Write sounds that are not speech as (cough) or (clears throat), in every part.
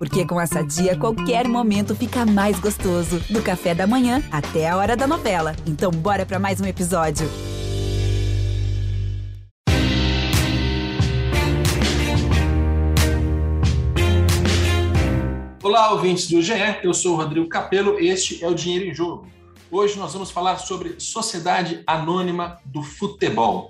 Porque com essa dia, qualquer momento fica mais gostoso. Do café da manhã até a hora da novela. Então, bora para mais um episódio. Olá, ouvintes do GE. Eu sou o Rodrigo Capello. Este é o Dinheiro em Jogo. Hoje nós vamos falar sobre Sociedade Anônima do Futebol.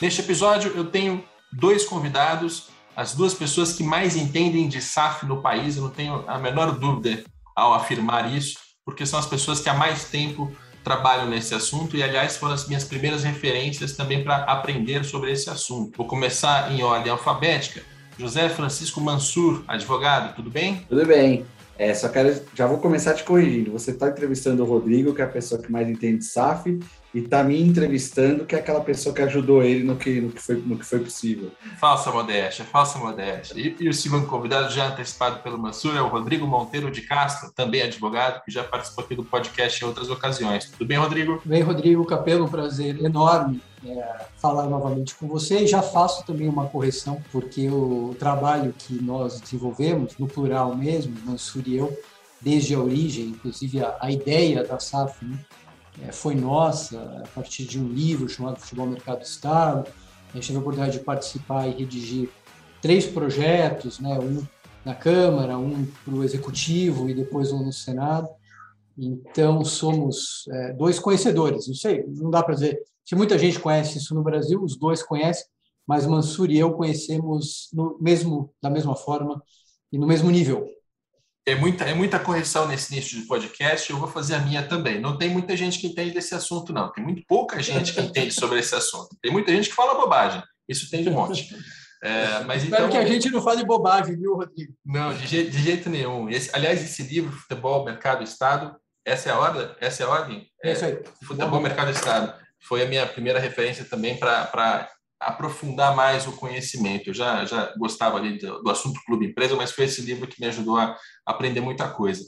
Neste episódio, eu tenho dois convidados, as duas pessoas que mais entendem de SAF no país. Eu não tenho a menor dúvida ao afirmar isso, porque são as pessoas que há mais tempo trabalham nesse assunto e, aliás, foram as minhas primeiras referências também para aprender sobre esse assunto. Vou começar em ordem alfabética. José Francisco Mansur, advogado, tudo bem? Tudo bem. É, só quero, já vou começar te corrigindo. Você está entrevistando o Rodrigo, que é a pessoa que mais entende de SAF, e está me entrevistando, que é aquela pessoa que ajudou ele no que, no que, foi, no que foi possível. Falsa modéstia, falsa modéstia. E, e o segundo convidado, já antecipado pelo Mansur, é o Rodrigo Monteiro de Castro, também advogado, que já participou aqui do podcast em outras ocasiões. Tudo bem, Rodrigo? Bem, Rodrigo Capelo, um prazer enorme é, falar novamente com você e já faço também uma correção, porque o trabalho que nós desenvolvemos, no plural mesmo, Mansur e eu, desde a origem, inclusive a, a ideia da SAF, né, é, foi nossa, a partir de um livro chamado Futebol Mercado Estado. A gente teve a oportunidade de participar e redigir três projetos, né, um na Câmara, um para o Executivo e depois um no Senado. Então, somos é, dois conhecedores. Não sei, não dá para dizer. Se muita gente conhece isso no Brasil, os dois conhecem, mas Mansur e eu conhecemos no mesmo, da mesma forma e no mesmo nível. É muita, é muita correção nesse nicho de podcast, eu vou fazer a minha também. Não tem muita gente que entende desse assunto, não. Tem muito pouca gente que entende sobre esse assunto. Tem muita gente que fala bobagem. Isso tem de monte. É, mas Espero então, que a gente não fale bobagem, viu, Rodrigo? Não, de, jeito, de jeito nenhum. Esse, aliás, esse livro, Futebol, Mercado, Estado, essa é a ordem? Essa é a ordem? É isso aí. Futebol, Mercado, Estado. Foi a minha primeira referência também para aprofundar mais o conhecimento. Eu já, já gostava ali do, do, assunto clube empresa, mas foi esse livro que me ajudou a aprender muita coisa.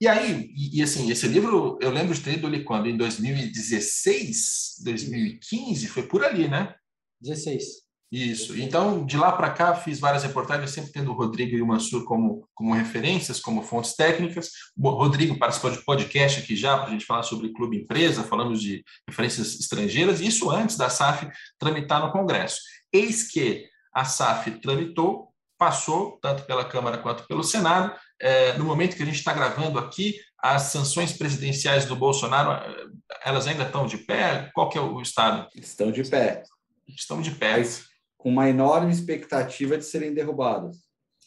E aí, e, e assim, esse livro eu lembro de ter lido ele quando? Em 2016, 2015, foi por ali, né? 16. Isso. Então, de lá para cá, fiz várias reportagens, sempre tendo o Rodrigo e o Mansur como, como referências, como fontes técnicas. O Rodrigo participou de podcast aqui já, para a gente falar sobre clube empresa, falamos de referências estrangeiras, isso antes da SAF tramitar no Congresso. Eis que a SAF tramitou, passou, tanto pela Câmara quanto pelo Senado. É, no momento que a gente está gravando aqui, as sanções presidenciais do Bolsonaro, eh, elas ainda estão de pé? Qual que é o estado? Estão de pé. Estão de pé. Mas com uma enorme expectativa de serem derrubados.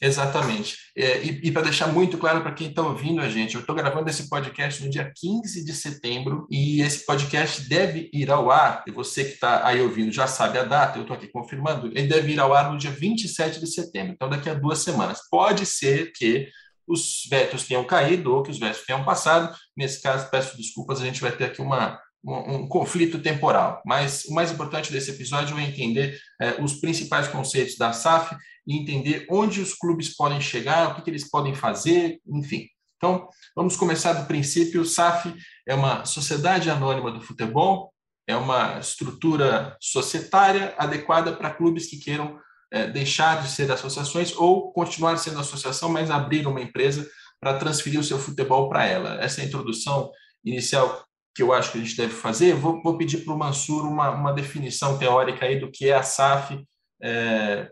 Exatamente. É, e, e para deixar muito claro para quem está ouvindo a gente, eu estou gravando esse podcast no dia 15 de setembro e esse podcast deve ir ao ar, e você que está aí ouvindo já sabe a data, eu estou aqui confirmando, ele deve ir ao ar no dia 27 de setembro, então daqui a duas semanas. Pode ser que os vetos tenham caído ou que os vetos tenham passado, nesse caso, peço desculpas, a gente vai ter aqui uma, um, conflito temporal. Mas o mais importante desse episódio é entender é, os principais conceitos da SAF e entender onde os clubes podem chegar, o que, que eles podem fazer, enfim. Então, vamos começar do princípio. SAF é uma sociedade anônima do futebol, é uma estrutura societária adequada para clubes que queiram é, deixar de ser associações ou continuar sendo associação, mas abrir uma empresa para transferir o seu futebol para ela. Essa é a introdução inicial que eu acho que a gente deve fazer, vou, vou pedir para o Mansur uma, uma definição teórica aí do que é a SAF. É,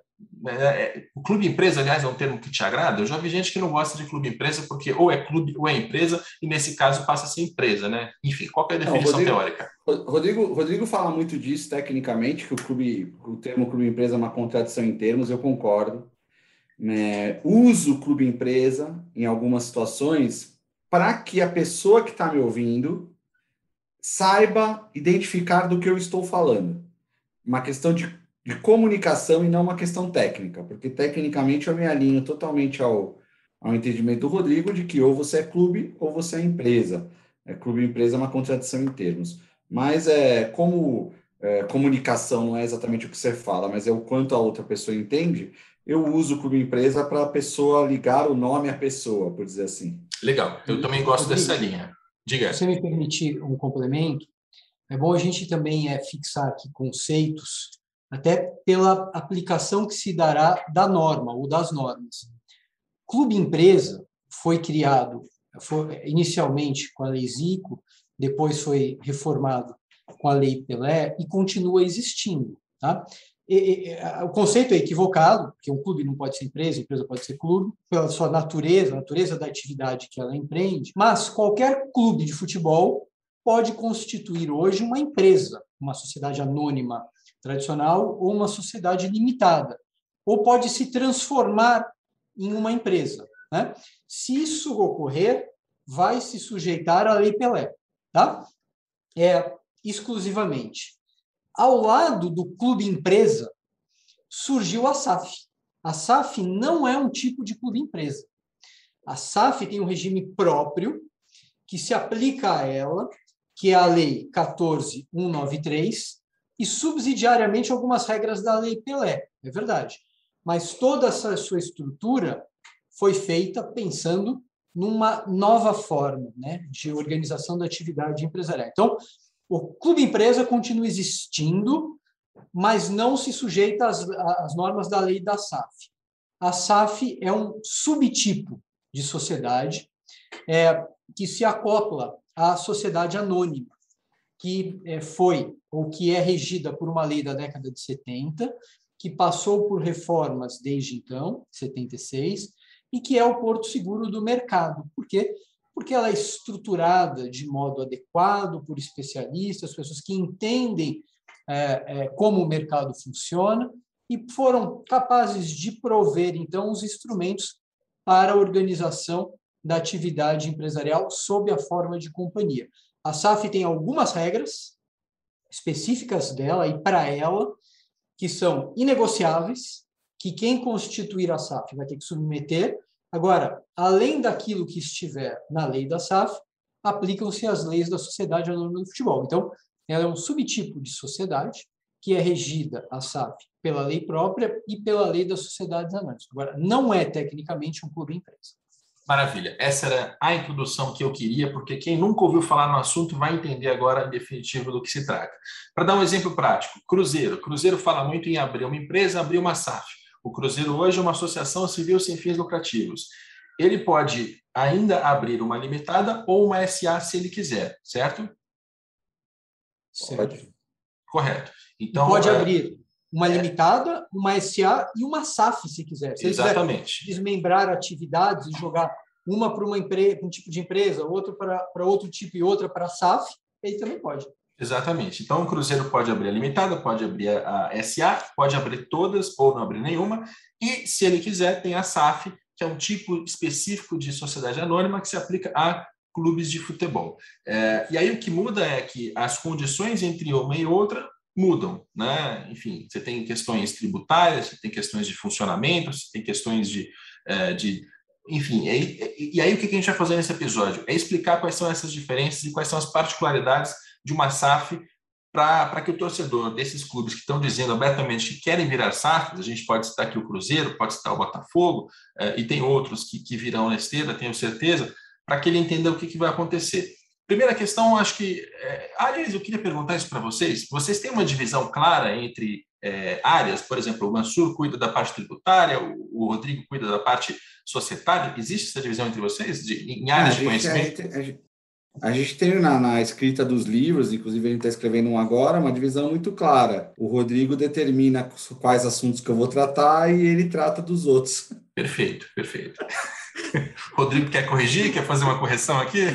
é, o clube empresa, aliás, é um termo que te agrada. Eu já vi gente que não gosta de clube empresa porque ou é clube ou é empresa, e nesse caso passa a ser empresa, né? Enfim, qual é a definição não, Rodrigo, teórica? Rodrigo, Rodrigo fala muito disso tecnicamente, que o clube, o termo clube empresa é uma contradição em termos, eu concordo. É, uso clube empresa em algumas situações para que a pessoa que está me ouvindo saiba identificar do que eu estou falando. Uma questão de, de comunicação e não uma questão técnica, porque tecnicamente eu me alinho totalmente ao, ao entendimento do Rodrigo de que ou você é clube ou você é empresa. É, clube e empresa é uma contradição em termos. Mas é como é, comunicação não é exatamente o que você fala, mas é o quanto a outra pessoa entende, eu uso o clube empresa para a pessoa ligar o nome à pessoa, por dizer assim. Legal, eu também gosto dessa linha. Diga. Se você me permitir um complemento, é bom a gente também é, fixar aqui conceitos, até pela aplicação que se dará da norma ou das normas. Clube empresa foi criado foi, inicialmente com a Lei Zico, depois foi reformado com a Lei Pelé e continua existindo. Tá? E, o conceito é equivocado, porque um clube não pode ser empresa, empresa pode ser clube, pela sua natureza, a natureza da atividade que ela empreende, mas qualquer clube de futebol pode constituir hoje uma empresa, uma sociedade anônima tradicional ou uma sociedade limitada, ou pode se transformar em uma empresa. Né? Se isso ocorrer, vai se sujeitar à Lei Pelé, tá? É exclusivamente. Ao lado do clube empresa surgiu a SAF. A SAF não é um tipo de clube empresa. A SAF tem um regime próprio que se aplica a ela que é a Lei 14193, e subsidiariamente algumas regras da Lei Pelé, é verdade. Mas toda essa sua estrutura foi feita pensando numa nova forma né, de organização da atividade empresarial. Então, o clube empresa continua existindo, mas não se sujeita às, às normas da lei da SAF. A SAF é um subtipo de sociedade é, que se acopla a sociedade anônima, que é, foi ou que é regida por uma lei da década de 70, que passou por reformas desde então, 76, e que é o porto seguro do mercado. Por quê? Porque ela é estruturada de modo adequado por especialistas, pessoas que entendem é, é, como o mercado funciona e foram capazes de prover, então, os instrumentos para a organização da atividade empresarial sob a forma de companhia. A SAF tem algumas regras específicas dela e para ela que são inegociáveis, que quem constituir a SAF vai ter que submeter. Agora, além daquilo que estiver na lei da SAF, aplicam-se as leis da Sociedade Anônima do Futebol. Então, ela é um subtipo de sociedade que é regida a SAF pela lei própria e pela lei das sociedades anônimas. Agora, não é tecnicamente um clube empresa. Maravilha. Essa era a introdução que eu queria, porque quem nunca ouviu falar no assunto vai entender agora em definitivo do que se trata. Para dar um exemplo prático, Cruzeiro. Cruzeiro fala muito em abrir uma empresa, abrir uma SAF. O Cruzeiro hoje é uma associação civil sem fins lucrativos. Ele pode ainda abrir uma limitada ou uma SA se ele quiser, certo? Certo. Correto. Então, pode é... abrir uma é. limitada, uma SA e uma SAF, se quiser. Se Exatamente. desmembrar atividades e jogar uma para uma empresa, um tipo de empresa, outra para, para outro tipo e outra para SAF, ele também pode. Exatamente. Então, o Cruzeiro pode abrir a limitada, pode abrir a SA, pode abrir todas ou não abrir nenhuma. E, se ele quiser, tem a SAF, que é um tipo específico de sociedade anônima que se aplica a clubes de futebol. É, e aí o que muda é que as condições entre uma e outra mudam, né? Enfim, você tem questões tributárias, você tem questões de funcionamento, você tem questões de, é, de enfim, e, e aí o que a gente vai fazer nesse episódio? É explicar quais são essas diferenças e quais são as particularidades de uma SAF para que o torcedor desses clubes que estão dizendo abertamente que querem virar SAFs, a gente pode citar aqui o Cruzeiro, pode citar o Botafogo, é, e tem outros que, que virão na esteira, tenho certeza, para que ele entenda o que, que vai acontecer. Primeira questão, acho que. É, aliás, eu queria perguntar isso para vocês. Vocês têm uma divisão clara entre é, áreas? Por exemplo, o Mansur cuida da parte tributária, o, o, Rodrigo cuida da parte societária. Existe essa divisão entre vocês, de, em áreas de conhecimento? A gente, a gente tem na, na, escrita dos livros, inclusive a gente está escrevendo um agora, uma divisão muito clara. O Rodrigo determina quais assuntos que eu vou tratar e ele trata dos outros. Perfeito, perfeito. (laughs) Rodrigo quer corrigir? Quer fazer uma correção aqui?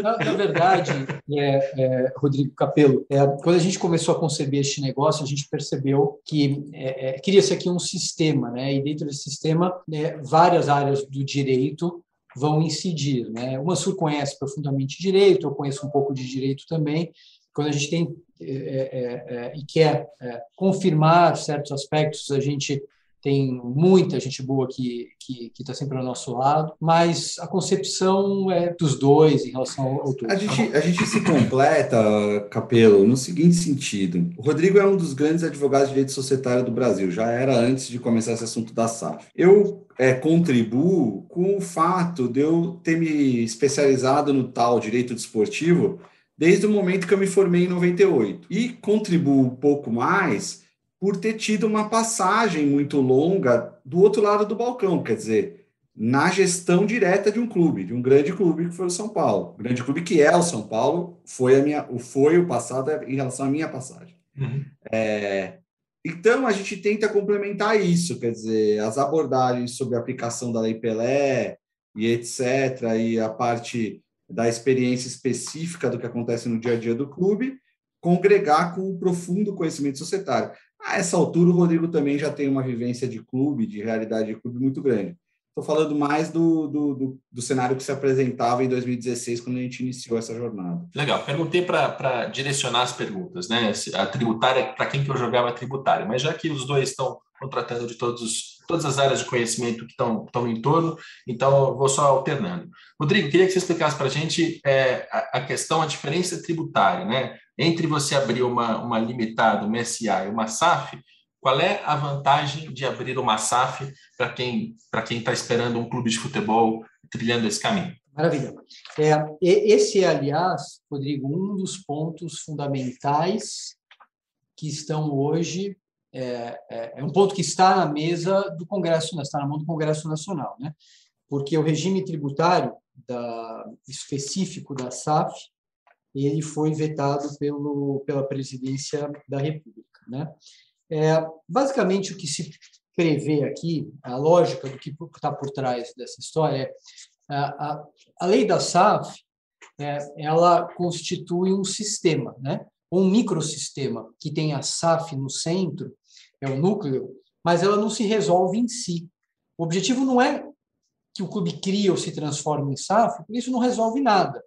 Na, na verdade, é, é, Rodrigo Capelo, é, quando a gente começou a conceber este negócio, a gente percebeu que é, é, cria-se aqui um sistema, né? E dentro desse sistema, né, várias áreas do direito vão incidir, né? O Mansur conhece profundamente direito, eu conheço um pouco de direito também. Quando a gente tem é, e quer confirmar certos aspectos, a gente tem muita gente boa que que está sempre ao nosso lado, mas a concepção é dos dois em relação ao, todo. A gente, a gente se completa, Capelo, no seguinte sentido. O Rodrigo é um dos grandes advogados de direito societário do Brasil, já era antes de começar esse assunto da SAF. Eu é, contribuo com o fato de eu ter me especializado no tal direito desportivo desde o momento que eu me formei em 98. E contribuo um pouco mais por ter tido uma passagem muito longa do outro lado do balcão, quer dizer, na gestão direta de um clube, de um grande clube que foi o São Paulo. O grande clube que é o São Paulo, foi, a minha, foi o passado em relação à minha passagem. Uhum. É, então, a gente tenta complementar isso, quer dizer, as abordagens sobre a aplicação da Lei Pelé e etc., e a parte da experiência específica do que acontece no dia a dia do clube, congregar com o profundo conhecimento societário. A essa altura, o Rodrigo também já tem uma vivência de clube, de realidade de clube muito grande. Estou falando mais do, do, do, do, cenário que se apresentava em 2016, quando a gente iniciou essa jornada. Legal. Perguntei para direcionar as perguntas, né? A tributária, para quem que eu jogava a tributária, mas já que os dois estão contratando de todos, todas as áreas de conhecimento que estão, em torno, então eu vou só alternando. Rodrigo, queria que você explicasse para a gente é, a, a, questão, a diferença tributária, né? Entre você abrir uma, uma limitada, uma SA e uma SAF, qual é a vantagem de abrir uma SAF para quem para quem está esperando um clube de futebol trilhando esse caminho? Maravilha. É, esse é, aliás, Rodrigo, um dos pontos fundamentais que estão hoje é, é, é, um ponto que está na mesa do Congresso, está na mão do Congresso Nacional, né? Porque o regime tributário da, específico da SAF ele foi vetado pelo, pela presidência da República, né? É, basicamente, o que se prevê aqui, a lógica do que está por trás dessa história é a, a, a lei da SAF é, ela constitui um sistema, né? um microsistema que tem a SAF no centro, é o núcleo, mas ela não se resolve em si. O objetivo não é que o clube crie ou se transforme em SAF, porque isso não resolve nada.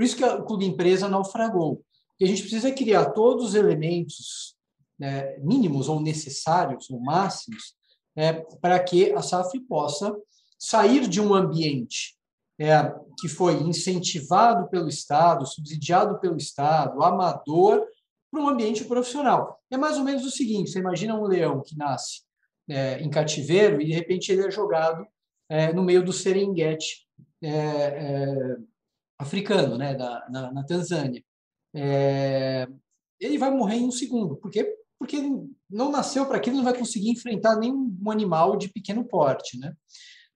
Por isso que o clube empresa naufragou. E a gente precisa criar todos os elementos né, mínimos ou necessários ou máximos é, para que a SAF possa sair de um ambiente é, que foi incentivado pelo Estado, subsidiado pelo Estado, amador, para um ambiente profissional. É mais ou menos o seguinte: você imagina um leão que nasce é, em cativeiro e de repente ele é jogado no meio do Serengeti é, africano, né, da, na, na Tanzânia. É, ele vai morrer em um segundo, porque porque não nasceu para aquilo, não vai conseguir enfrentar nenhum animal de pequeno porte, né?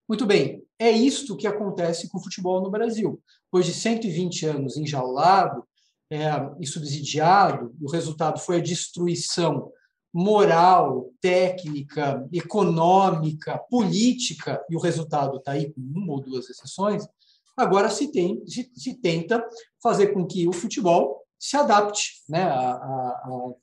Muito bem, é isto que acontece com o futebol no Brasil. Depois de 120 anos enjaulado é, e subsidiado, o resultado foi a destruição moral, técnica, econômica, política, e o resultado está aí com uma ou duas exceções, agora se, tem, se, se tenta fazer com que o futebol se adapte né, a, a,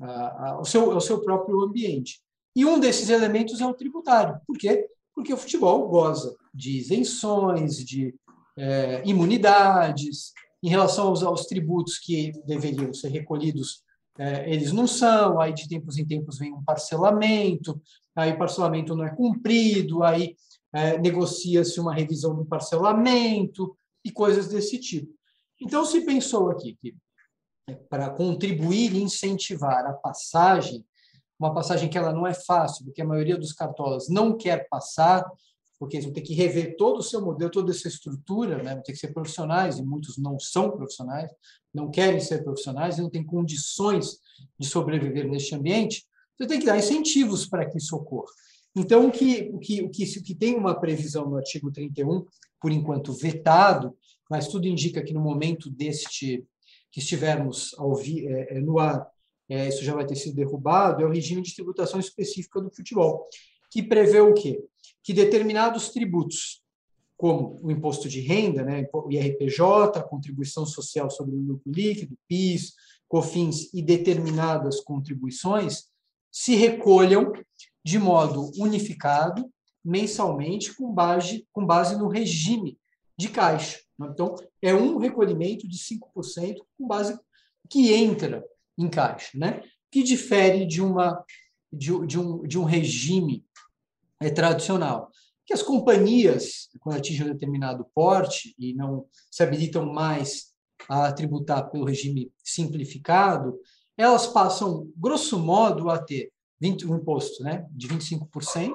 a, ao, seu, ao seu próprio ambiente. E um desses elementos é o tributário. Por quê? Porque o futebol goza de isenções, de é, imunidades, em relação aos, aos, tributos que deveriam ser recolhidos, é, eles não são, aí de tempos em tempos vem um parcelamento, aí o parcelamento não é cumprido, aí é, negocia-se uma revisão do parcelamento e coisas desse tipo. Então, se pensou aqui que para contribuir e incentivar a passagem, uma passagem que ela não é fácil, porque a maioria dos cartolas não quer passar, porque eles vão ter que rever todo o seu modelo, toda essa estrutura, né? vão ter que ser profissionais, e muitos não são profissionais, não querem ser profissionais e não têm condições de sobreviver neste ambiente, você tem que dar incentivos para que isso ocorra. Então, o que, o que, o que, o que tem uma previsão no artigo 31, por enquanto vetado, mas tudo indica que no momento deste que estivermos ao é, é, no ar, é, isso já vai ter sido derrubado, é o regime de tributação específica do futebol, que prevê o quê? Que determinados tributos, como o imposto de renda, né, o IRPJ, a contribuição social sobre o lucro líquido, PIS, COFINS e determinadas contribuições, se recolham de modo unificado, mensalmente, com base, com base no regime de caixa. Então, é um recolhimento de 5% com base que entra em caixa, né? que difere de, uma, de, de, um, de um regime é, tradicional. Que as companhias, quando atingem um determinado porte e não se habilitam mais a tributar pelo regime simplificado, elas passam, grosso modo, a ter 20, um imposto né, de 25%,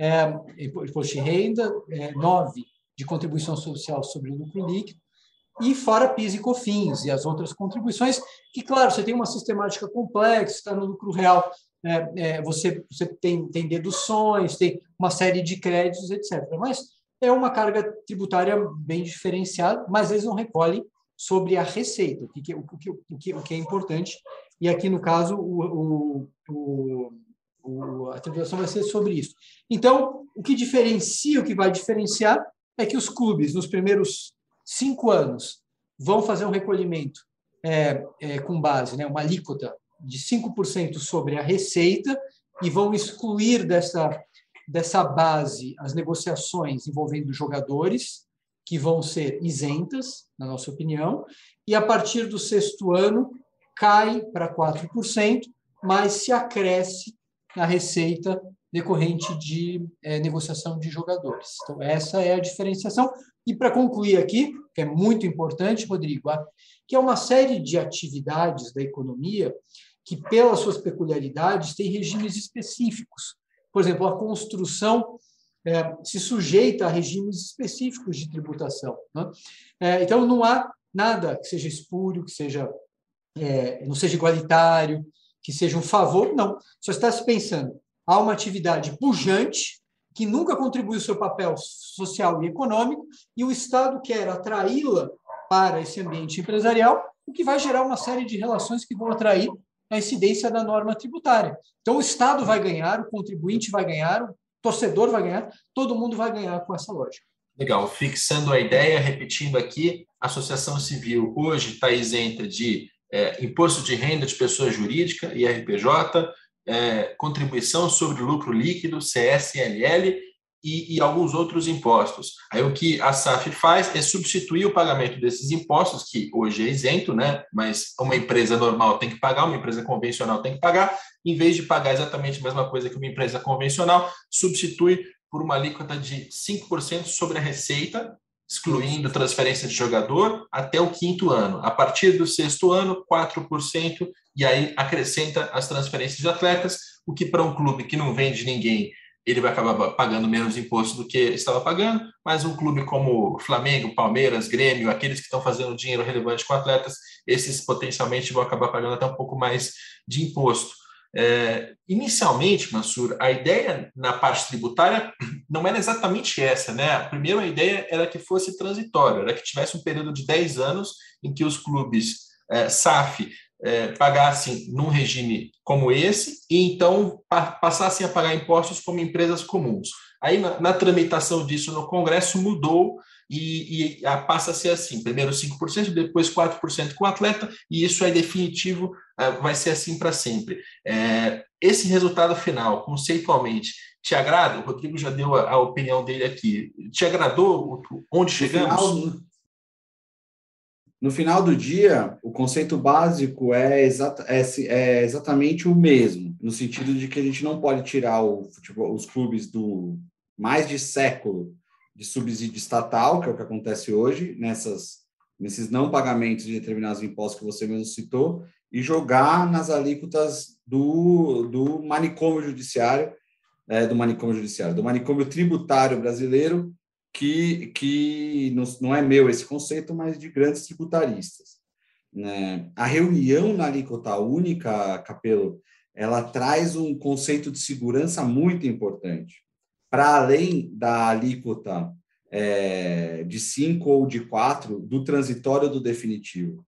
é, imposto de renda, é, 9% de contribuição social sobre o lucro líquido e fora PIS e COFINS e as outras contribuições, que, claro, você tem uma sistemática complexa, está no lucro real, é, é, você, você tem, tem deduções, tem uma série de créditos, etc. Mas é uma carga tributária bem diferenciada, mas eles não recolhem sobre a receita, o que, o o que, o que é importante. E aqui, no caso, o, o, o, a tributação vai ser sobre isso. Então, o que diferencia, o que vai diferenciar, é que os clubes, nos primeiros cinco anos, vão fazer um recolhimento é, é, com base, né, uma alíquota de 5% sobre a receita e vão excluir dessa, dessa base as negociações envolvendo jogadores, que vão ser isentas, na nossa opinião, e a partir do sexto ano cai para 4%, mas se acresce na receita decorrente de é, negociação de jogadores. Então, essa é a diferenciação. E para concluir aqui, que é muito importante, Rodrigo, que é uma série de atividades da economia que, pelas suas peculiaridades, têm regimes específicos. Por exemplo, a construção é, se sujeita a regimes específicos de tributação. Né? É, então, não há nada que seja espúrio, que seja é, não seja igualitário, que seja um favor, não. Só está se pensando, há uma atividade pujante que nunca contribuiu seu papel social e econômico, e o Estado quer atraí-la para esse ambiente empresarial, o que vai gerar uma série de relações que vão atrair a incidência da norma tributária. Então, o Estado vai ganhar, o contribuinte vai ganhar, o torcedor vai ganhar, todo mundo vai ganhar com essa lógica. Legal, fixando a ideia, repetindo aqui, a associação civil hoje está isenta de é, imposto de renda de pessoa jurídica, IRPJ, é, contribuição sobre lucro líquido, CSLL, e, e, alguns outros impostos. Aí o que a SAF faz é substituir o pagamento desses impostos, que hoje é isento, né? mas uma empresa normal tem que pagar, uma empresa convencional tem que pagar, em vez de pagar exatamente a mesma coisa que uma empresa convencional, substitui por uma alíquota de 5% sobre a receita, excluindo transferência de jogador, até o quinto ano. A partir do sexto ano, 4%, e aí acrescenta as transferências de atletas, o que para um clube que não vende ninguém, ele vai acabar pagando menos imposto do que estava pagando, mas um clube como Flamengo, Palmeiras, Grêmio, aqueles que estão fazendo dinheiro relevante com atletas, esses potencialmente vão acabar pagando até um pouco mais de imposto. É, inicialmente, Mansur, a ideia na parte tributária (clears throat) não era exatamente essa, né? A primeira ideia era que fosse transitório, era que tivesse um período de 10 anos em que os clubes é, SAF é, pagassem num regime como esse e então pa passassem a pagar impostos como empresas comuns. Aí, na, na tramitação disso no Congresso, mudou e, e a, passa a ser assim: primeiro 5%, depois 4% com o atleta, e isso é definitivo, é, vai ser assim para sempre. É, esse resultado final, conceitualmente, te agrada? O Rodrigo já deu a, a opinião dele aqui. Te agradou onde chegamos? No final, no final do dia, o conceito básico é, exata, é, é, exatamente o mesmo, no sentido de que a gente não pode tirar o, futebol, os clubes do mais de século de subsídio estatal, que é o que acontece hoje, nessas, nesses não pagamentos de determinados impostos que você mesmo citou, e jogar nas alíquotas do, do manicômio judiciário, é, do manicômio judiciário, do manicômio tributário brasileiro, que, que não, é meu esse conceito, mas de grandes tributaristas. Né? A reunião na alíquota única, Capelo, ela traz um conceito de segurança muito importante. Para além da alíquota é, de 5 ou de 4, do transitório do definitivo.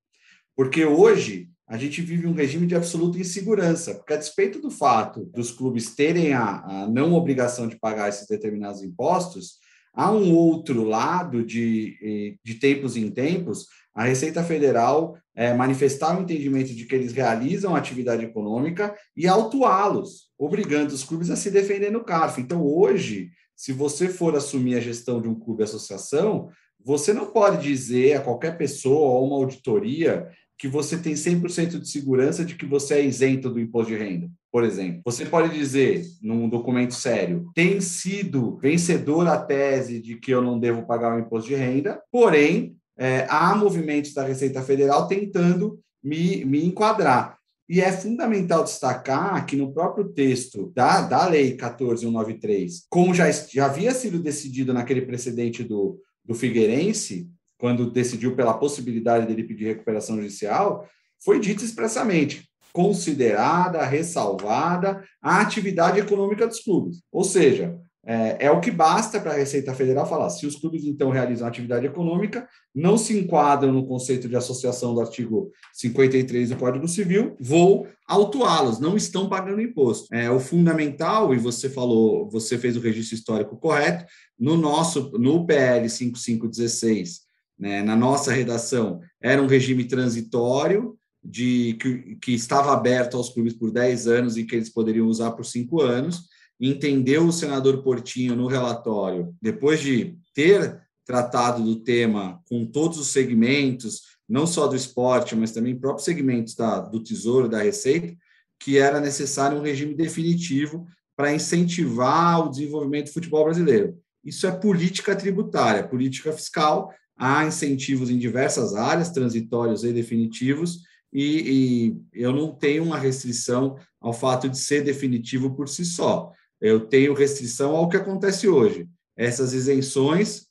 Porque hoje a gente vive um regime de absoluta insegurança, porque a despeito do fato dos clubes terem a, a não obrigação de pagar esses determinados impostos, Há um outro lado de, de tempos em tempos, a Receita Federal é, manifestar o entendimento de que eles realizam atividade econômica e autuá-los, obrigando os clubes a se defender no CARF. Então, hoje, se você for assumir a gestão de um clube associação, você não pode dizer a qualquer pessoa ou uma auditoria que você tem 100% de segurança de que você é isento do imposto de renda, por exemplo. Você pode dizer, num documento sério, tem sido vencedor a tese de que eu não devo pagar o imposto de renda, porém, é, há movimentos da Receita Federal tentando me, me enquadrar. E é fundamental destacar que no próprio texto da, da Lei 14193, como já, já havia sido decidido naquele precedente do, do Figueirense, quando decidiu pela possibilidade dele pedir recuperação judicial, foi dito expressamente: considerada, ressalvada a atividade econômica dos clubes. Ou seja, é, é o que basta para a Receita Federal falar. Se os clubes, então, realizam atividade econômica, não se enquadram no conceito de associação do artigo 53 do Código Civil, vou autuá-los, não estão pagando imposto. É o fundamental, e você falou, você fez o registro histórico correto, no nosso, no PL 5516, né, na nossa redação, era um regime transitório, de que, que estava aberto aos clubes por 10 anos e que eles poderiam usar por 5 anos entendeu o senador Portinho no relatório, depois de ter tratado do tema com todos os segmentos, não só do esporte, mas também próprios segmentos da, do Tesouro, da Receita, que era necessário um regime definitivo para incentivar o desenvolvimento do futebol brasileiro. Isso é política tributária, política fiscal, há incentivos em diversas áreas, transitórios e definitivos, e, e eu não tenho uma restrição ao fato de ser definitivo por si só eu tenho restrição ao que acontece hoje. Essas isenções,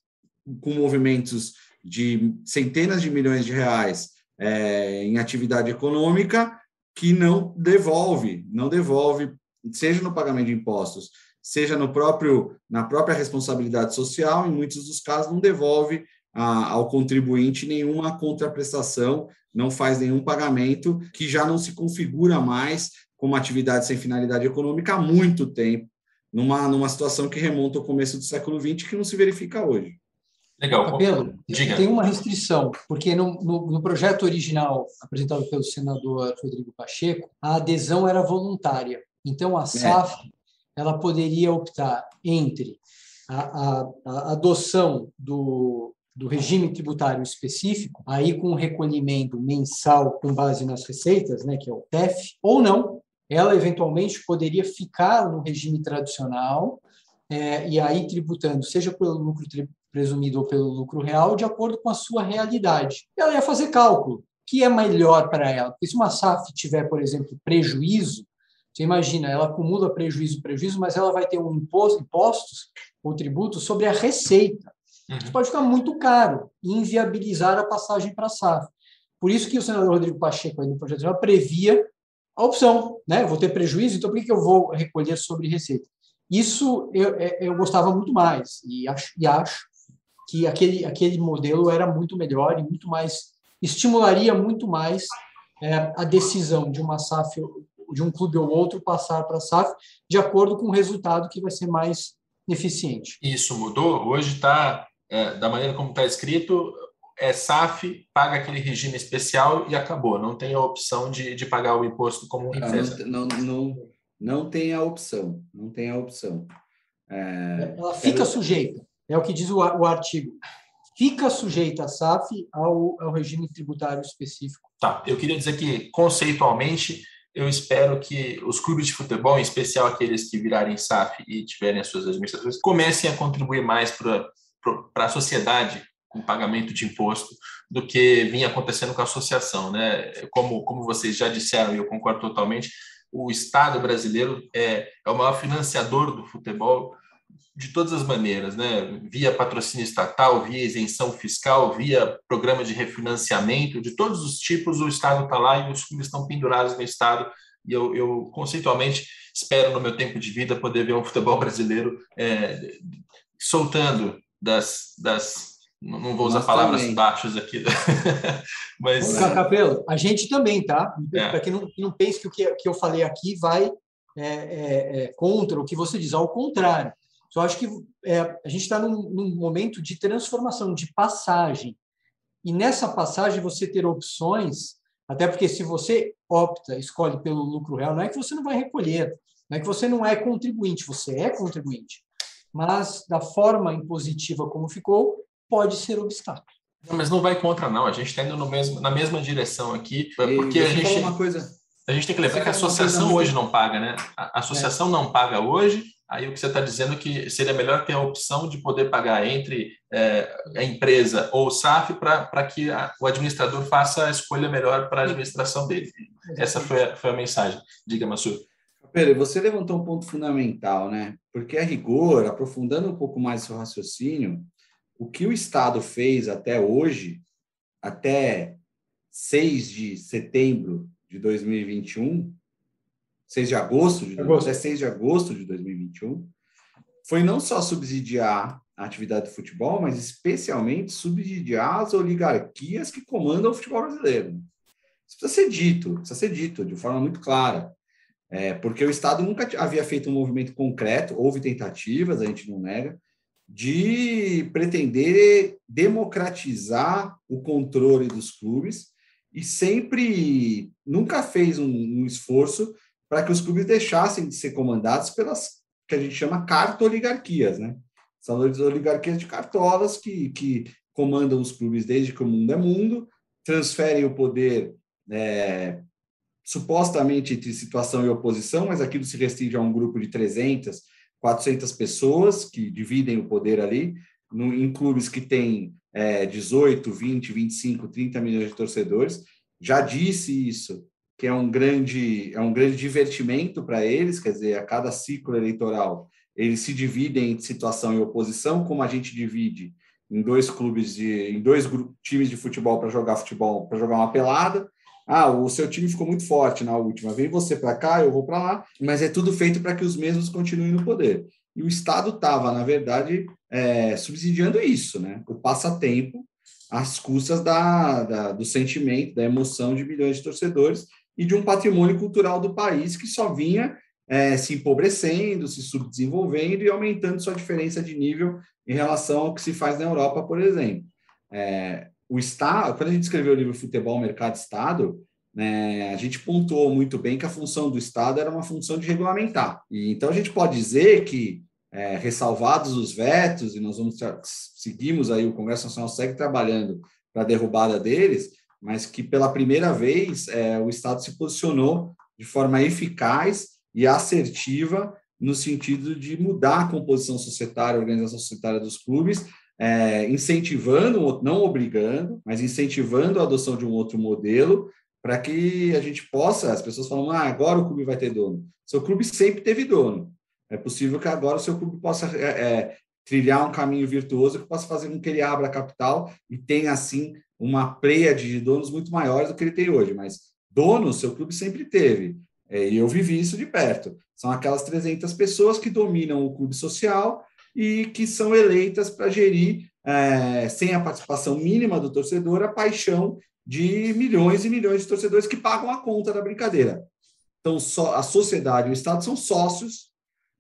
com movimentos de centenas de milhões de reais é, em atividade econômica, que não devolve, não devolve, seja no pagamento de impostos, seja no próprio na própria responsabilidade social, em muitos dos casos não devolve a, ao contribuinte nenhuma contraprestação, não faz nenhum pagamento, que já não se configura mais como atividade sem finalidade econômica há muito tempo numa, numa situação que remonta ao começo do século XX que não se verifica hoje. Legal. Capelo, Diga. tem uma restrição, porque no, no, no, projeto original apresentado pelo senador Rodrigo Pacheco, a adesão era voluntária. Então, a SAF é. ela poderia optar entre a, a, a adoção do, do regime tributário específico, aí com recolhimento mensal com base nas receitas, né, que é o TEF, ou não, ela eventualmente poderia ficar no regime tradicional é, e aí tributando, seja pelo lucro presumido ou pelo lucro real, de acordo com a sua realidade. Ela ia fazer cálculo, que é melhor para ela. Porque se uma SAF tiver, por exemplo, prejuízo, você imagina, ela acumula prejuízo, prejuízo, mas ela vai ter um imposto, impostos ou tributo sobre a receita. Uhum. Isso pode ficar muito caro e inviabilizar a passagem para a SAF. Por isso que o senador Rodrigo Pacheco, aí no projeto geral, previa a opção, né? Eu vou ter prejuízo, então por que eu vou recolher sobre receita? Isso eu, é, eu gostava muito mais e acho, e acho que aquele, aquele modelo era muito melhor e muito mais estimularia muito mais é, a decisão de uma SAF, de um clube ou outro passar para a SAF, de acordo com o resultado que vai ser mais eficiente. Isso mudou. Hoje está, é, da maneira como está escrito, é SAF, paga aquele regime especial e acabou. Não tem a opção de, de pagar o imposto como empresa. Não, não, não, não tem a opção. Não tem a opção. É, Ela fica sujeita. É o que diz o, o artigo. Fica sujeita a SAF ao, ao regime tributário específico. Tá. Eu queria dizer que, conceitualmente, eu espero que os clubes de futebol, em especial aqueles que virarem SAF e tiverem as suas administrações, comecem a contribuir mais para a sociedade com pagamento de imposto do que vinha acontecendo com a associação. Né? Como, como vocês já disseram, e eu concordo totalmente, o Estado brasileiro é, é o maior financiador do futebol de todas as maneiras, né? via patrocínio estatal, via isenção fiscal, via programa de refinanciamento, de todos os tipos, o Estado está lá e os clubes estão pendurados no Estado. E eu, eu, conceitualmente, espero no meu tempo de vida poder ver um futebol (laughs) brasileiro é, soltando das, das não vou usar Nós palavras também. baixas aqui. (laughs) Mas. Capelo, a gente também, tá? É. Para que não, não pense que o que, que eu falei aqui vai é, é, é, contra o que você diz, ao contrário. Só acho que é, a gente está num, num, momento de transformação, de passagem. E nessa passagem você ter opções, até porque se você opta, escolhe pelo lucro real, não é que você não vai recolher, não é que você não é contribuinte, você é contribuinte. Mas da forma impositiva como ficou, pode ser obstáculo. Não, mas não vai contra, não. A gente está indo no mesmo, na mesma direção aqui, porque a gente, uma coisa... a gente tem que lembrar que a associação hoje não paga, né? A associação é. não paga hoje, aí o que você está dizendo é que seria melhor ter a opção de poder pagar entre é, a empresa ou o SAF para que a, o administrador faça a escolha melhor para a administração dele. Essa foi a, foi a mensagem. Diga, Massur. Pedro, você levantou um ponto fundamental, né? Porque a rigor, aprofundando um pouco mais o raciocínio, o que o Estado fez até hoje, até 6 de setembro de 2021, 6 de agosto, de, agosto. até 6 de agosto de 2021, foi não só subsidiar a atividade de futebol, mas especialmente subsidiar as oligarquias que comandam o futebol brasileiro. Isso precisa ser dito, precisa ser dito de forma muito clara. É, porque o Estado nunca havia feito um movimento concreto, houve tentativas, a gente não nega, de pretender democratizar o controle dos clubes e sempre nunca fez um, um esforço para que os clubes deixassem de ser comandados pelas que a gente chama carto-oligarquias, né? São oligarquias de cartolas que, que comandam os clubes desde que o mundo é mundo, transferem o poder é, supostamente entre situação e oposição, mas aquilo se restringe a um grupo de 300, 400 pessoas que dividem o poder ali, no, em clubes que têm é, 18, 20, 25, 30 milhões de torcedores. Já disse isso, que é um grande, é um grande divertimento para eles, quer dizer, a cada ciclo eleitoral eles se dividem em situação e oposição, como a gente divide em dois clubes de, em dois times de futebol para jogar futebol, para jogar uma pelada. Ah, o seu time ficou muito forte na última. Vem você para cá, eu vou para lá. Mas é tudo feito para que os mesmos continuem no poder. E o Estado estava, na verdade, é, subsidiando isso, né? O passatempo às custas da, da, do sentimento, da emoção de milhões de torcedores e de um patrimônio cultural do país que só vinha é, se empobrecendo, se subdesenvolvendo e aumentando sua diferença de nível em relação ao que se faz na Europa, por exemplo. É, o Estado, quando a gente escreveu o livro Futebol, Mercado Estado, né, a gente pontuou muito bem que a função do Estado era uma função de regulamentar. E, então a gente pode dizer que, é, ressalvados os vetos, e nós vamos seguimos aí, o Congresso Nacional segue trabalhando para a derrubada deles, mas que pela primeira vez é, o Estado se posicionou de forma eficaz e assertiva no sentido de mudar a composição societária, a organização societária dos clubes, é, incentivando, não obrigando, mas incentivando a adoção de um outro modelo para que a gente possa, as pessoas falam, ah, agora o clube vai ter dono. Seu clube sempre teve dono. É possível que agora o seu clube possa é, é, trilhar um caminho virtuoso que possa fazer com que ele abra capital e tenha, assim, uma pleia de donos muito maiores do que ele tem hoje. Mas dono, seu clube sempre teve. É, e eu vivi isso de perto. São aquelas 300 pessoas que dominam o clube social e que são eleitas para gerir, é, sem a participação mínima do torcedor, a paixão de milhões e milhões de torcedores que pagam a conta da brincadeira. Então, só, a sociedade e o Estado são sócios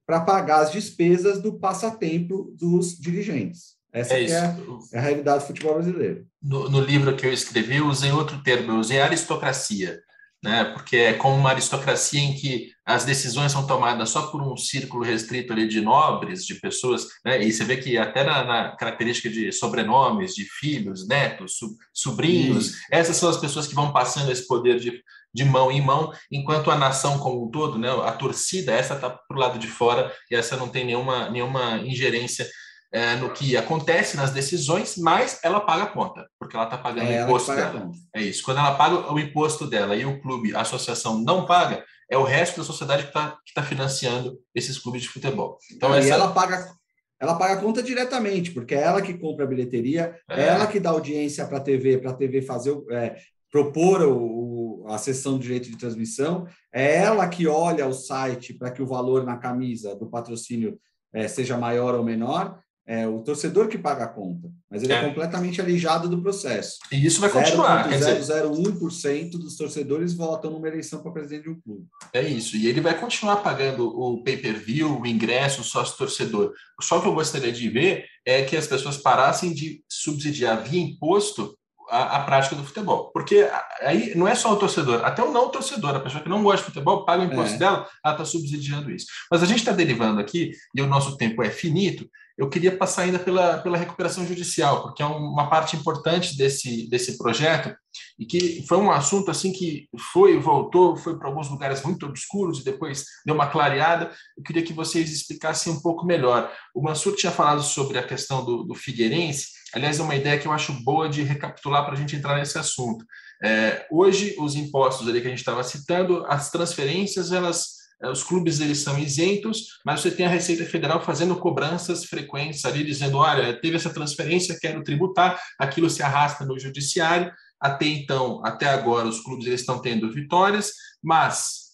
para pagar as despesas do passatempo dos dirigentes. Essa é, é, a realidade do futebol brasileiro. No, no, livro que eu escrevi, eu usei outro termo, eu usei aristocracia né? porque é como uma aristocracia em que as decisões são tomadas só por um círculo restrito ali de nobres, de pessoas, né? e você vê que até na, na característica de sobrenomes, de filhos, netos, sobrinhos, Isso. essas são as pessoas que vão passando esse poder de, de mão em mão, enquanto a nação como um todo, né? a torcida, essa está para o lado de fora e essa não tem nenhuma, nenhuma ingerência é, no que acontece nas decisões, mas ela paga a conta, porque ela está pagando é o imposto dela. É isso. Quando ela paga o imposto dela e o clube, a associação não paga, é o resto da sociedade que está tá financiando esses clubes de futebol. Então, essa... E ela paga, ela paga a conta diretamente, porque é ela que compra a bilheteria, é, é ela que dá audiência para a TV, para a TV fazer é, propor o, a sessão de direito de transmissão, é ela que olha o site para que o valor na camisa do patrocínio é, seja maior ou menor, é o torcedor que paga a conta, mas ele é, é completamente alijado do processo. E isso vai continuar. 0,01% dos torcedores votam numa eleição para presidente de um clube. É isso. E ele vai continuar pagando o pay-per-view, o ingresso, o sócio-torcedor. Só que eu gostaria de ver é que as pessoas parassem de subsidiar via imposto a, a, prática do futebol. Porque aí não é só o torcedor, até o não torcedor, a pessoa que não gosta de futebol, paga o imposto é. dela, ela está subsidiando isso. Mas a gente está derivando aqui, e o nosso tempo é finito, eu queria passar ainda pela, pela recuperação judicial, porque é uma parte importante desse, desse projeto e que foi um assunto assim que foi, voltou, foi para alguns lugares muito obscuros e depois deu uma clareada. Eu queria que vocês explicassem um pouco melhor. O Mansur tinha falado sobre a questão do, do Figueirense, aliás, é uma ideia que eu acho boa de recapitular para a gente entrar nesse assunto. É, hoje, os impostos ali que a gente estava citando, as transferências, elas os clubes eles são isentos, mas você tem a Receita Federal fazendo cobranças frequentes ali, dizendo, olha, teve essa transferência, quero tributar, aquilo se arrasta no judiciário. Até então, até agora, os clubes eles estão tendo vitórias, mas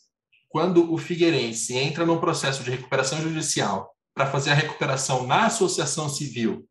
quando o Figueirense entra num processo de recuperação judicial para fazer a recuperação na associação civil,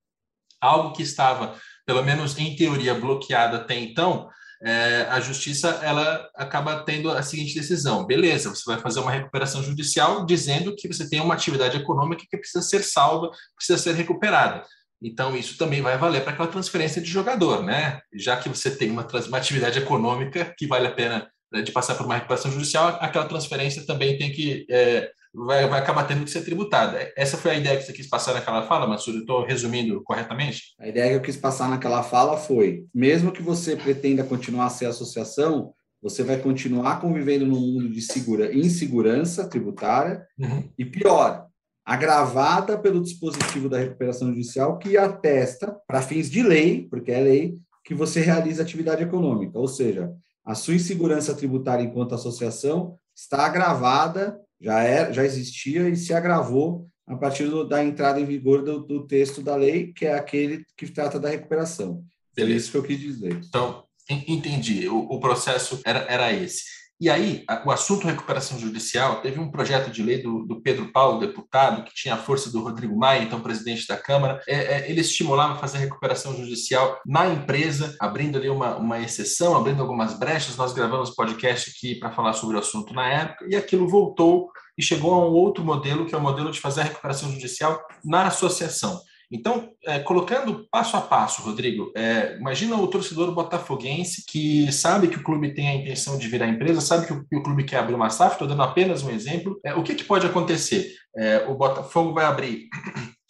algo que estava, pelo menos em teoria, bloqueado até então, é, a justiça ela acaba tendo a seguinte decisão: beleza, você vai fazer uma recuperação judicial dizendo que você tem uma atividade econômica que precisa ser salva, precisa ser recuperada. Então, isso também vai valer para aquela transferência de jogador, né? Já que você tem uma, uma atividade econômica que vale a pena né, de passar por uma recuperação judicial, aquela transferência também tem que é, vai, vai acabar tendo que ser tributada. Essa foi a ideia que você quis passar naquela fala, Massuro? Estou resumindo corretamente? A ideia que eu quis passar naquela fala foi: mesmo que você pretenda continuar a ser associação, você vai continuar convivendo num mundo de segura, insegurança tributária uhum. e pior, agravada pelo dispositivo da recuperação judicial que atesta, para fins de lei, porque é lei, que você realiza atividade econômica, ou seja, a sua insegurança tributária enquanto associação está agravada já, é, já existia e se agravou a partir do, da entrada em vigor do, do, texto da lei, que é aquele que trata da recuperação. Beleza. É isso que eu quis dizer. Então, entendi. O, o processo era, era esse. E aí, o assunto recuperação judicial, teve um projeto de lei do, do, Pedro Paulo, deputado, que tinha a força do Rodrigo Maia, então presidente da Câmara. É, é, ele estimulava fazer recuperação judicial na empresa, abrindo ali uma, uma exceção, abrindo algumas brechas. Nós gravamos podcast aqui para falar sobre o assunto na época, e aquilo voltou e chegou a um outro modelo, que é o modelo de fazer a recuperação judicial na associação. Então, é, colocando passo a passo, Rodrigo, é, imagina o torcedor botafoguense que sabe que o clube tem a intenção de virar empresa, sabe que o, que o clube quer abrir uma SAF, estou dando apenas um exemplo. É, o que, que, pode acontecer? É, o Botafogo vai abrir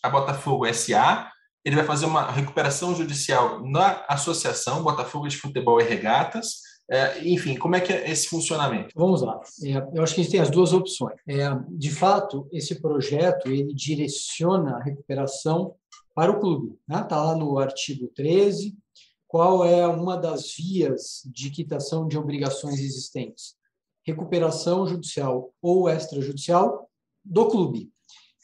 a Botafogo SA, ele vai fazer uma recuperação judicial na associação Botafogo de Futebol e Regatas, é, enfim, como é que é esse funcionamento? Vamos lá. É, eu acho que a gente tem as duas opções. É, de fato, esse projeto ele direciona a recuperação para o clube. Está né? Tá lá no artigo 13, qual é uma das vias de quitação de obrigações existentes? Recuperação judicial ou extrajudicial do clube.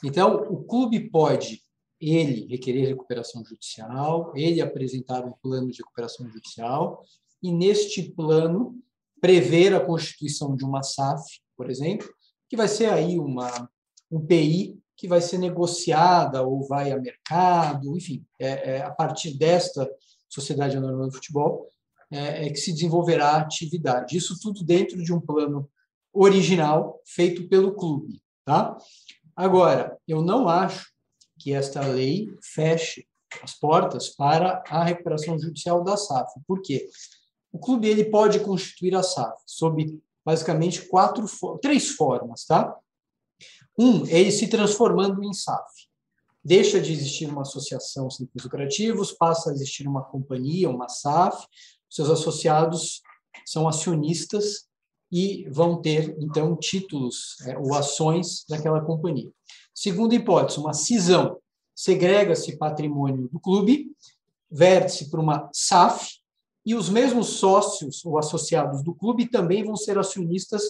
Então, o clube pode, ele, requerer recuperação judicial, ele apresentar um plano de recuperação judicial, e neste plano prever a constituição de uma SAF, por exemplo, que vai ser aí uma, um PI que vai ser negociada ou vai a mercado, enfim, é, é a partir desta sociedade anônima do futebol é, é, que se desenvolverá a atividade. Isso tudo dentro de um plano original feito pelo clube, tá? Agora, eu não acho que esta lei feche as portas para a recuperação judicial da SAF. Por quê? O clube ele pode constituir a SAF sob basicamente quatro, três formas, tá? Um, é ele se transformando em SAF. Deixa de existir uma associação sem fins lucrativos, passa a existir uma companhia, uma SAF, seus associados são acionistas e vão ter, então, títulos é, ou ações daquela companhia. Segunda hipótese, uma cisão. Segrega-se patrimônio do clube, verte-se para uma SAF, e os mesmos sócios ou associados do clube também vão ser acionistas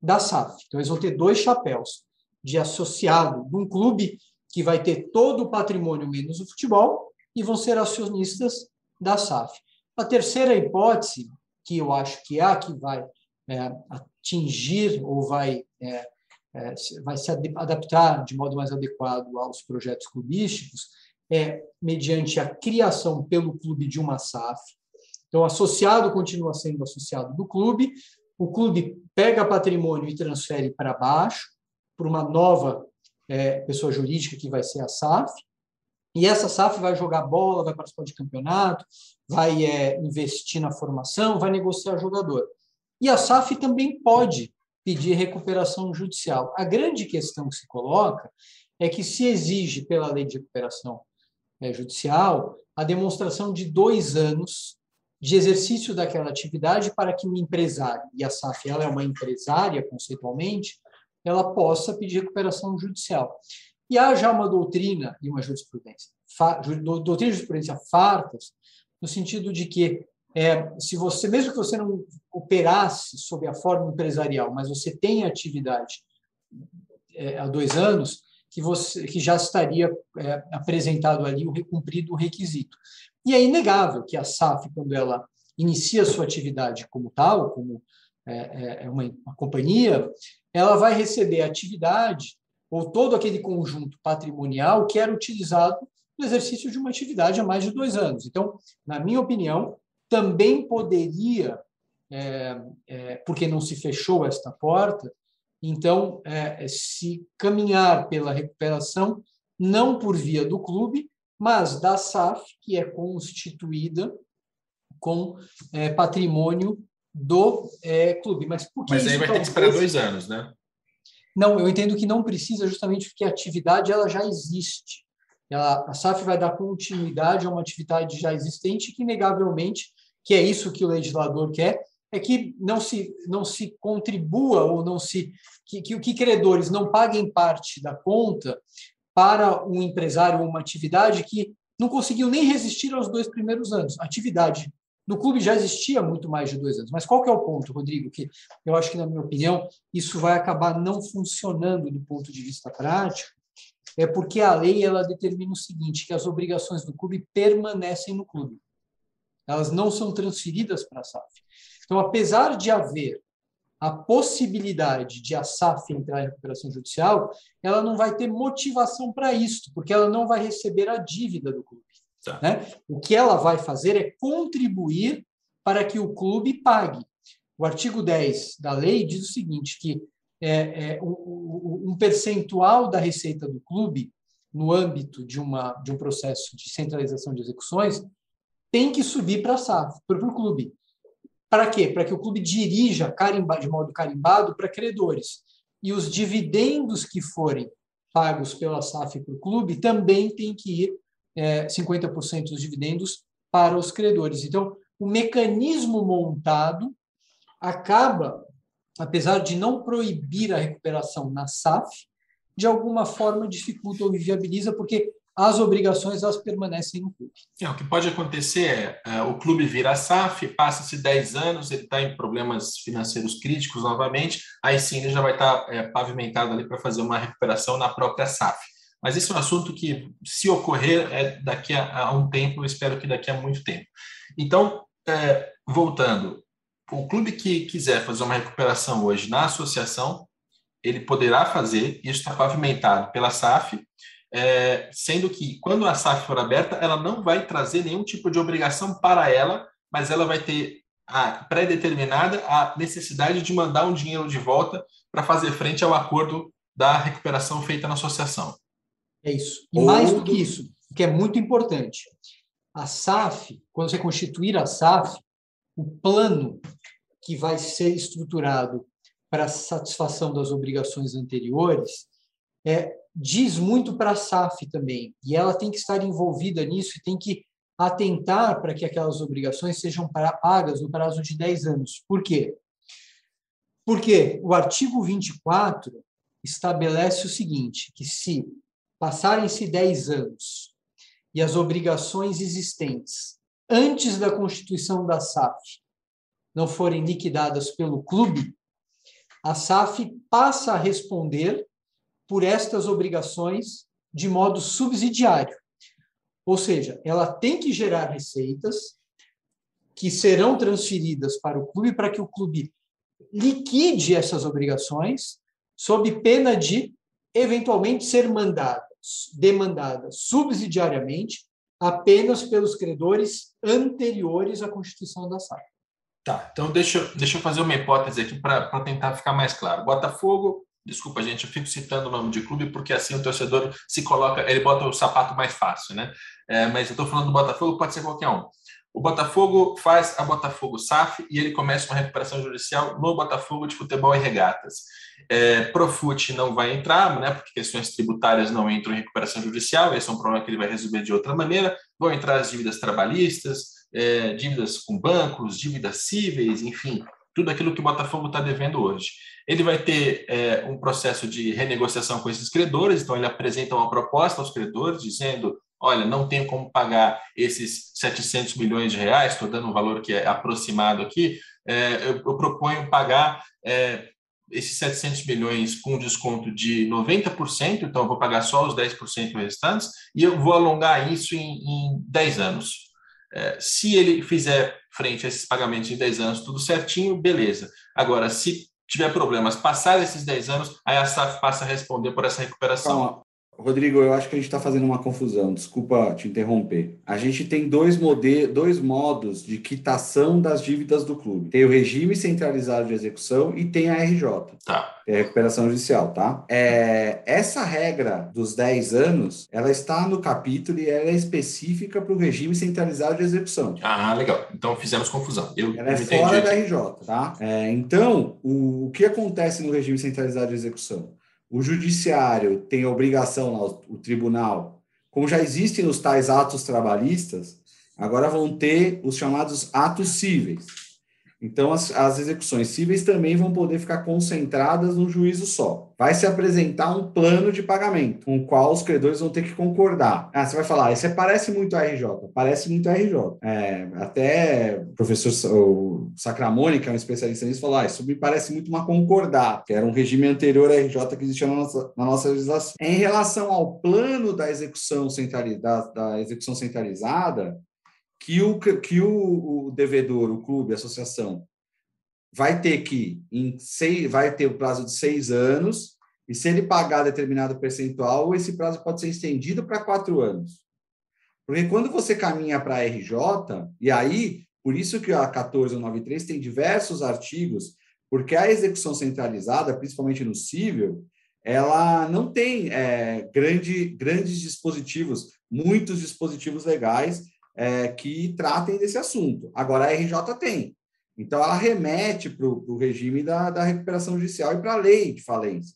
da SAF. Então, eles vão ter dois chapéus de associado de um clube que vai ter todo o patrimônio menos o futebol e vão ser acionistas da SAF. A terceira hipótese, que eu acho que é a que vai é, atingir ou vai, é, é, vai se adaptar de modo mais adequado aos projetos clubísticos, é mediante a criação pelo clube de uma SAF. Então, associado continua sendo associado do clube, o clube pega patrimônio e transfere para baixo, para uma nova é, pessoa jurídica que vai ser a SAF. E essa SAF vai jogar bola, vai participar de campeonato, vai é, investir na formação, vai negociar jogador. E a SAF também pode pedir recuperação judicial. A grande questão que se coloca é que se exige pela lei de recuperação é, judicial a demonstração de dois anos de exercício daquela atividade para que o empresário, e a SAF ela é uma empresária conceitualmente, ela possa pedir recuperação judicial. E há já uma doutrina e uma jurisprudência, doutrina e jurisprudência fartas, no sentido de que é, se você, mesmo que você não operasse sob a forma empresarial, mas você tem atividade é, há dois anos, que, você, que já estaria é, apresentado ali o cumprido o requisito. E é inegável que a SAF, quando ela inicia sua atividade como tal, como é, é, é uma, uma companhia, ela vai receber atividade ou todo aquele conjunto patrimonial que era utilizado no exercício de uma atividade há mais de dois anos. Então, na minha opinião, também poderia, é, é, porque não se fechou esta porta, então, é, se caminhar pela recuperação, não por via do clube, mas da SAF, que é constituída com é, patrimônio do é, clube. Mas, por mas aí vai ter que esperar dois anos, né? Não, eu entendo que não precisa, justamente porque a atividade ela já existe. Ela, a SAF vai dar continuidade a uma atividade já existente que, inegavelmente, que é isso que o legislador quer, é que não se, não se contribua ou não se que, que, que credores não paguem parte da conta para um empresário ou uma atividade que não conseguiu nem resistir aos dois primeiros anos. A atividade do clube já existia muito mais de dois anos. Mas qual que é o ponto, Rodrigo? Que eu acho que, na minha opinião, isso vai acabar não funcionando do ponto de vista prático, é porque a lei ela determina o seguinte, que as obrigações do clube permanecem no clube. Elas não são transferidas para a SAF. Então, apesar de haver a possibilidade de a SAF entrar em recuperação judicial, ela não vai ter motivação para isso, porque ela não vai receber a dívida do clube. Tá. Né? O que ela vai fazer é contribuir para que o clube pague. O artigo 10 da lei diz o seguinte, que é, é, um percentual da receita do clube, no âmbito de, uma, de um processo de centralização de execuções, tem que subir para o clube. Para quê? Para que o clube dirija carimba, de modo carimbado para credores. E os dividendos que forem pagos pela SAF para o clube também têm que ir é, 50% dos dividendos para os credores. Então, o mecanismo montado acaba, apesar de não proibir a recuperação na SAF, de alguma forma dificulta ou inviabiliza, porque as obrigações elas permanecem no clube. É, o que pode acontecer é, é o clube vira SAF, passa-se 10 anos, ele está em problemas financeiros críticos novamente, aí sim ele já vai estar tá, é, pavimentado ali para fazer uma recuperação na própria SAF. Mas esse é um assunto que, se ocorrer, é daqui a, a um tempo, eu espero que daqui a muito tempo. Então, é, voltando, o clube que quiser fazer uma recuperação hoje na associação, ele poderá fazer, isso está pavimentado pela SAF, é, sendo que quando a SAF for aberta, ela não vai trazer nenhum tipo de obrigação para ela, mas ela vai ter a pré-determinada a necessidade de mandar um dinheiro de volta para fazer frente ao acordo da recuperação feita na associação. É isso. E Ou... mais do que isso, que é muito importante, a SAF, quando você constituir a SAF, o plano que vai ser estruturado para satisfação das obrigações anteriores é diz muito para a SAF também, e ela tem que estar envolvida nisso e tem que atentar para que aquelas obrigações sejam pagas no prazo de 10 anos. Por quê? Porque o artigo 24 estabelece o seguinte, que se passarem-se 10 anos e as obrigações existentes antes da constituição da SAF não forem liquidadas pelo clube, a SAF passa a responder por estas obrigações de modo subsidiário. Ou seja, ela tem que gerar receitas que serão transferidas para o clube para que o clube liquide essas obrigações sob pena de eventualmente ser mandada, demandada subsidiariamente apenas pelos credores anteriores à constituição da SAF. Tá, então deixa, deixa eu fazer uma hipótese aqui para tentar ficar mais claro. Botafogo Desculpa, gente, eu fico citando o nome de clube porque assim o torcedor se coloca, ele bota o sapato mais fácil, né? É, mas eu estou falando do Botafogo, pode ser qualquer um. O Botafogo faz a Botafogo SAF e ele começa uma recuperação judicial no Botafogo de Futebol e Regatas. É, Profut não vai entrar, né, porque questões tributárias não entram em recuperação judicial, esse é um problema que ele vai resolver de outra maneira. Vão entrar as dívidas trabalhistas, é, dívidas com bancos, dívidas cíveis, enfim, tudo aquilo que o Botafogo está devendo hoje. Ele vai ter é, um processo de renegociação com esses credores, então ele apresenta uma proposta aos credores dizendo: olha, não tenho como pagar esses 700 milhões de reais, estou dando um valor que é aproximado aqui, é, eu, eu, proponho pagar é, esses 700 milhões com desconto de 90%, então eu vou pagar só os 10% restantes, e eu vou alongar isso em, em 10 anos. É, se ele fizer frente a esses pagamentos em 10 anos, tudo certinho, beleza. Agora, se tiver problemas, passar esses 10 anos, aí a SAF passa a responder por essa recuperação. Calma. Rodrigo, eu acho que a gente está fazendo uma confusão, desculpa te interromper. A gente tem dois, mode dois modos de quitação das dívidas do clube. Tem o regime centralizado de execução e tem a RJ. Tá. É a recuperação judicial, tá? É, essa regra dos 10 anos, ela está no capítulo e ela é específica para o regime centralizado de execução. Ah, legal. Então fizemos confusão. Eu ela é fora da RJ, tá? É, então, o, o que acontece no regime centralizado de execução? O judiciário tem a obrigação, o tribunal, como já existem os tais atos trabalhistas, agora vão ter os chamados atos cíveis. Então, as, as execuções cíveis também vão poder ficar concentradas num juízo só. Vai se apresentar um plano de pagamento, com o qual os credores vão ter que concordar. Ah, você vai falar, isso parece muito RJ. Parece muito RJ. É, até o professor o Sacramone, que é um especialista nisso, falou: ah, isso me parece muito uma concordar, que era um regime anterior à RJ que existia na nossa, na nossa legislação. Em relação ao plano da execução, centralizada, da execução centralizada, que o, que o, o devedor, o clube, a associação, vai ter que, em seis, vai ter o prazo de seis anos, e se ele pagar determinado percentual, esse prazo pode ser estendido para quatro anos. Porque quando você caminha para a RJ, e aí, por isso que a 1493 tem diversos artigos, porque a execução centralizada, principalmente no civil, ela não tem é, grande, grandes dispositivos, muitos dispositivos legais é, que tratem desse assunto. Agora, a RJ tem. Então, ela remete para o regime da, da recuperação judicial e para a lei de falência.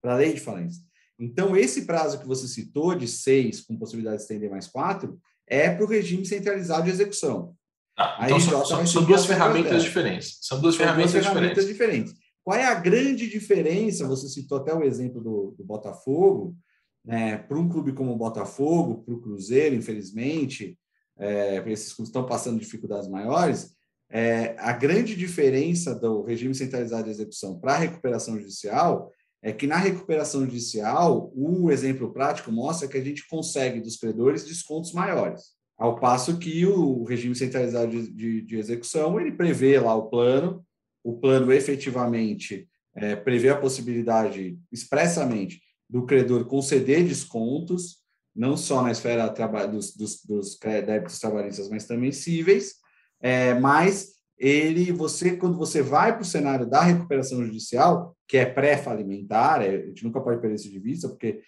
Para a lei de falência. Então, esse prazo que você citou, de seis, com possibilidade de estender mais quatro, é para o regime centralizado de execução. Ah, então, são, são duas ferramentas diferentes. São duas são ferramentas, duas ferramentas diferentes. diferentes. Qual é a grande diferença? Você citou até o exemplo do, do Botafogo, né, para um clube como o Botafogo, para o Cruzeiro, infelizmente, é, esses clubes estão passando dificuldades maiores, é, a grande diferença do regime centralizado de execução para a recuperação judicial é que na recuperação judicial, o exemplo prático mostra que a gente consegue dos credores descontos maiores. Ao passo que o regime centralizado de, de, de execução, ele prevê lá o plano, o plano efetivamente é, prevê a possibilidade expressamente do credor conceder descontos, não só na esfera dos, dos, dos débitos trabalhistas, mas também cíveis, é, mas ele, você, quando você vai para o cenário da recuperação judicial, que é pré-falimentar, é, a gente nunca pode perder isso de vista, porque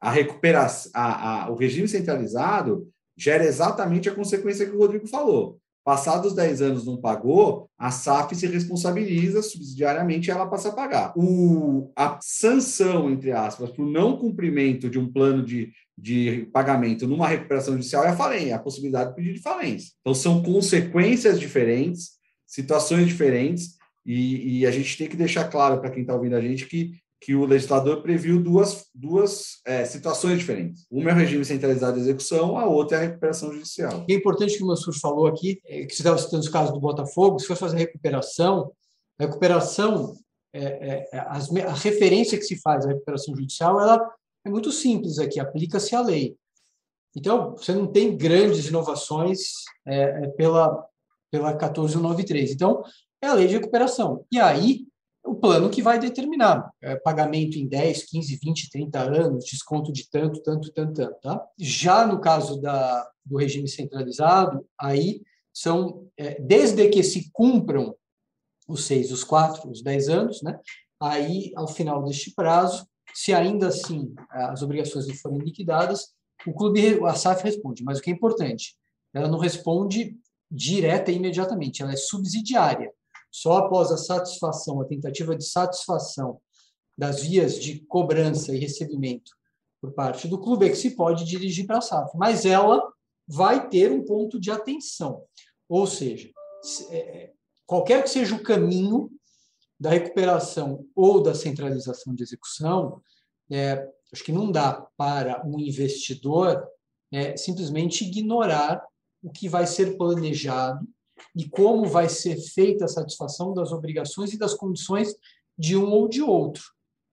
a recuperação, a, a, o regime centralizado gera exatamente a consequência que o Rodrigo falou. Passados 10 anos não pagou, a SAF se responsabiliza subsidiariamente ela passa a pagar. O, a sanção, entre aspas, para o não cumprimento de um plano de, de pagamento numa recuperação judicial é a falência, a possibilidade de pedir de falência. Então, são consequências diferentes, situações diferentes, e, e a gente tem que deixar claro para quem está ouvindo a gente que que o legislador previu duas, duas é, situações diferentes. Uma é o regime centralizado de execução, a outra é a recuperação judicial. É importante que o Mansur falou aqui, é, que você estava citando os casos do Botafogo, se for fazer recuperação, a recuperação, é, é, é as, a referência que se faz à recuperação judicial, ela é muito simples aqui, aplica-se a lei. Então, você não tem grandes inovações é, pela, pela 1493. Então, é a lei de recuperação. E aí, o plano que vai determinar é, pagamento em 10, 15, 20, 30 anos, desconto de tanto, tanto, tanto, tanto. Tá? Já no caso da, do regime centralizado, aí são, é, desde que se cumpram os seis, os quatro, os 10 anos, né? aí, ao final deste prazo, se ainda assim as obrigações não forem liquidadas, o clube, a SAF responde. Mas o que é importante, ela não responde direta e imediatamente, ela é subsidiária. Só após a satisfação, a tentativa de satisfação das vias de cobrança e recebimento por parte do clube é que se pode dirigir para a SAF. Mas ela vai ter um ponto de atenção. Ou seja, é, qualquer que seja o caminho da recuperação ou da centralização de execução, é, acho que não dá para um investidor é, simplesmente ignorar o que vai ser planejado e como vai ser feita a satisfação das obrigações e das condições de um ou de outro,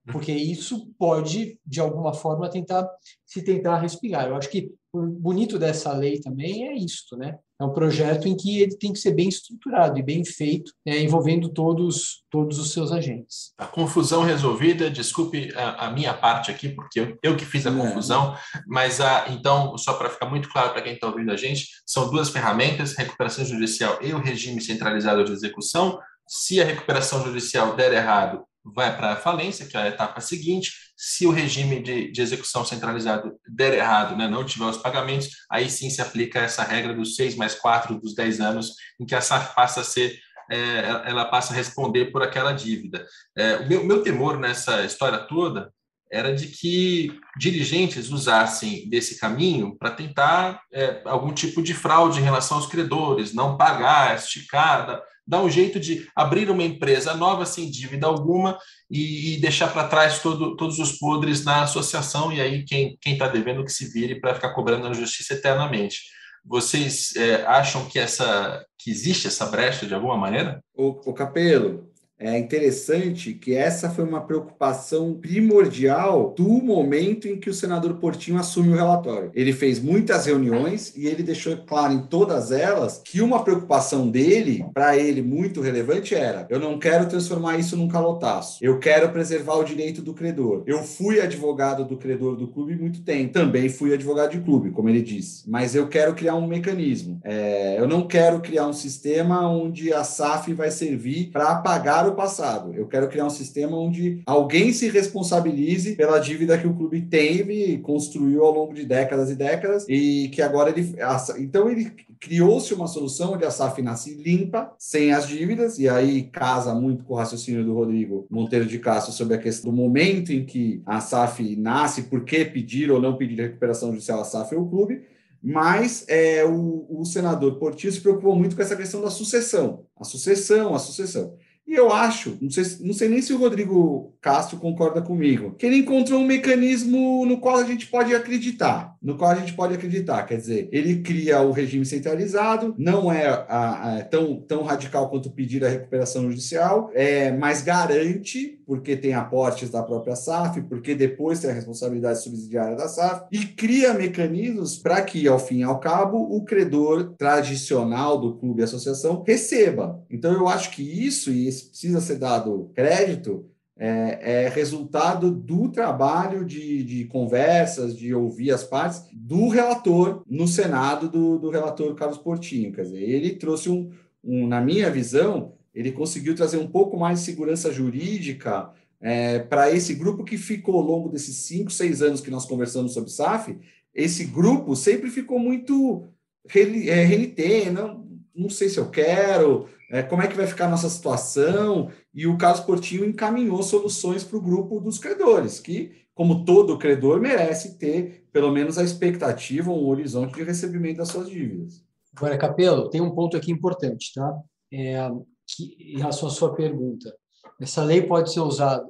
porque isso pode, de alguma forma, tentar se tentar respirar. Eu acho que o bonito dessa lei também é isto, né? É um projeto em que ele tem que ser bem estruturado e bem feito, né, envolvendo todos, todos os seus agentes. A confusão resolvida, desculpe a, a minha parte aqui, porque eu, eu que fiz a confusão, mas a, então, só para ficar muito claro para quem está ouvindo a gente, são duas ferramentas, recuperação judicial e o regime centralizado de execução. Se a recuperação judicial der errado, vai para a falência, que é a etapa seguinte. Se o regime de, de execução centralizado der errado, né, não tiver os pagamentos, aí sim se aplica essa regra dos 6 mais 4 dos 10 anos, em que a SAF passa a ser, é, ela passa a responder por aquela dívida. É, o meu, meu temor nessa história toda era de que dirigentes usassem desse caminho para tentar é, algum tipo de fraude em relação aos credores, não pagar, esticar, dar um jeito de abrir uma empresa nova sem dívida alguma e, e deixar para trás todo, todos os podres na associação e aí quem está devendo que se vire para ficar cobrando na justiça eternamente. Vocês é, acham que essa que existe essa brecha de alguma maneira? O, o Capelo, é interessante que essa foi uma preocupação primordial do momento em que o senador Portinho assume o relatório. Ele fez muitas reuniões e ele deixou claro em todas elas que uma preocupação dele, para ele muito relevante, era: eu não quero transformar isso num calotaço, eu quero preservar o direito do credor. Eu fui advogado do credor do clube muito tempo, também fui advogado de clube, como ele disse, mas eu quero criar um mecanismo. É, eu não quero criar um sistema onde a SAF vai servir para pagar o passado. Eu quero criar um sistema onde alguém se responsabilize pela dívida que o clube teve e construiu ao longo de décadas e décadas e que agora ele. Então ele criou-se uma solução onde a SAF nasce limpa, sem as dívidas, e aí casa muito com o raciocínio do Rodrigo Monteiro de Castro sobre a questão do momento em que a SAF nasce, por que pedir ou não pedir recuperação judicial à SAF ou clube, mas é, o, o senador Portillo se preocupou muito com essa questão da sucessão. A sucessão, a sucessão. E eu acho, não sei, não sei nem se o Rodrigo Castro concorda comigo, que ele encontrou um mecanismo no qual a gente pode acreditar. No qual a gente pode acreditar. Quer dizer, ele cria o regime centralizado, não é a, a, tão, tão radical quanto pedir a recuperação judicial, é, mas garante, porque tem aportes da própria SAF, porque depois tem a responsabilidade subsidiária da SAF, e cria mecanismos para que, ao fim e ao cabo, o credor tradicional do clube e associação receba. Então, eu acho que isso, e precisa ser dado crédito, é, é, resultado do trabalho de, de, conversas, de ouvir as partes do relator no Senado, do, do relator Carlos Portinho. Quer dizer, ele trouxe um, um, na minha visão, ele conseguiu trazer um pouco mais de segurança jurídica é, para esse grupo que ficou ao longo desses cinco, seis anos que nós conversamos sobre SAF. Esse grupo sempre ficou muito é, renitente, não, não sei se eu quero, é, como é que vai ficar a nossa situação, e o Carlos Portinho encaminhou soluções para o grupo dos credores, que, como todo credor, merece ter pelo menos a expectativa, um horizonte de recebimento das suas dívidas. Agora, Capelo, tem um ponto aqui importante, tá? É, que, em relação à sua pergunta. Essa lei pode ser usada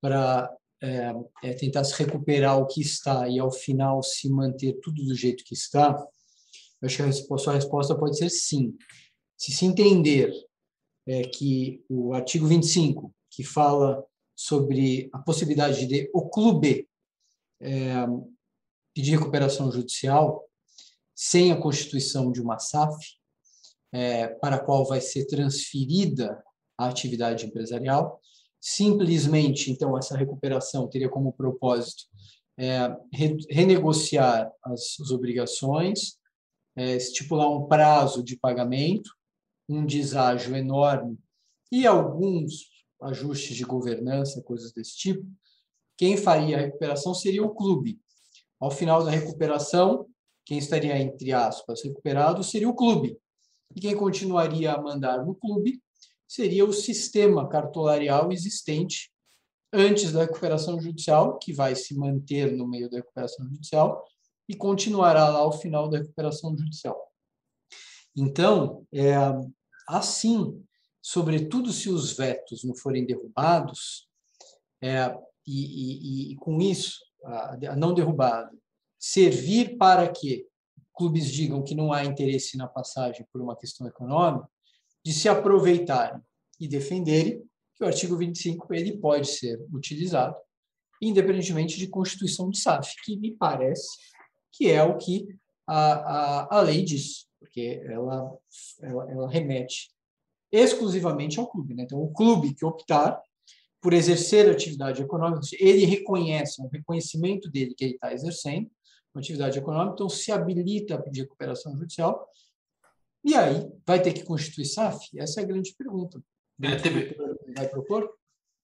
para é, é, tentar se recuperar o que está e, ao final, se manter tudo do jeito que está? Eu acho que a, resposta, a sua resposta pode ser sim se se entender é, que o artigo 25, que fala sobre a possibilidade de o clube é, pedir recuperação judicial sem a constituição de uma SAF, é, para a qual vai ser transferida a atividade empresarial. Simplesmente, então, essa recuperação teria como propósito é, re, renegociar as, as obrigações, é, estipular um prazo de pagamento um deságio enorme e alguns ajustes de governança, coisas desse tipo, quem faria a recuperação seria o clube. Ao final da recuperação, quem estaria, entre aspas, recuperado seria o clube. E quem continuaria a mandar no clube seria o sistema cartolarial existente antes da recuperação judicial, que vai se manter no meio da recuperação judicial e continuará lá ao final da recuperação judicial. Então, é, Assim, sobretudo se os vetos não forem derrubados, é, e, e, e, com isso, a, a não derrubada, servir para que clubes digam que não há interesse na passagem por uma questão econômica, de se aproveitarem e defenderem que o artigo 25 ele pode ser utilizado independentemente de constituição de SAF, que me parece que é o que a, a, a lei diz, porque ela, ela, ela remete exclusivamente ao clube. Né? Então, o clube que optar por exercer atividade econômica, ele reconhece, é um reconhecimento dele que ele está exercendo uma atividade econômica, então se habilita a pedir cooperação judicial, e aí vai ter que constituir SAF? Essa é a grande pergunta. É, teve... Vai propor?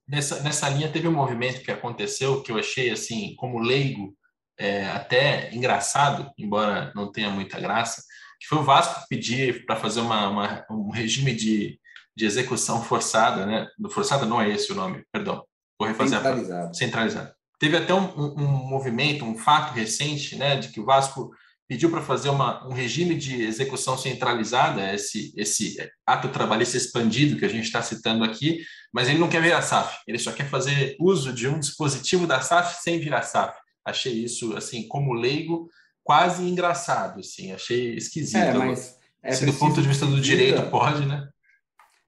Nessa, nessa linha teve um movimento que aconteceu que eu achei assim como leigo é, até engraçado, embora não tenha muita graça, que foi o Vasco pedir para fazer uma, uma, um regime de, de execução forçada, né? Forçada não é esse o nome, perdão. Vou refazer centralizado. A... centralizado. Teve até um, um, movimento, um fato recente, né, de que o Vasco pediu para fazer uma, um regime de execução centralizada, esse, esse ato trabalhista expandido que a gente está citando aqui, mas ele não quer ver a SAF, ele só quer fazer uso de um dispositivo da SAF sem virar SAF. Achei isso, assim, como leigo, quase engraçado, assim, achei esquisito. É, mas é Se do ponto de vista do direito diga, pode, né?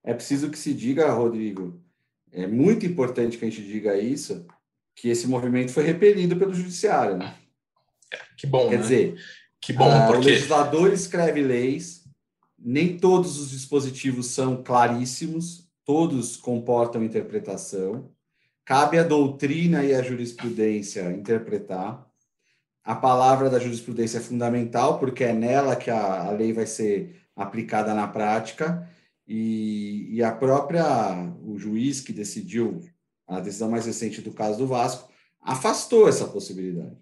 É preciso que se diga, Rodrigo, é muito importante que a gente diga isso, que esse movimento foi repelido pelo judiciário, né? É, que bom, Quer né? dizer, que bom, ah, porque... o legislador escreve leis, nem todos os dispositivos são claríssimos, todos comportam interpretação. Cabe à doutrina e à jurisprudência interpretar. A palavra da jurisprudência é fundamental, porque é nela que a, a lei vai ser aplicada na prática. E, e a própria, o juiz que decidiu a decisão mais recente do caso do Vasco, afastou essa possibilidade.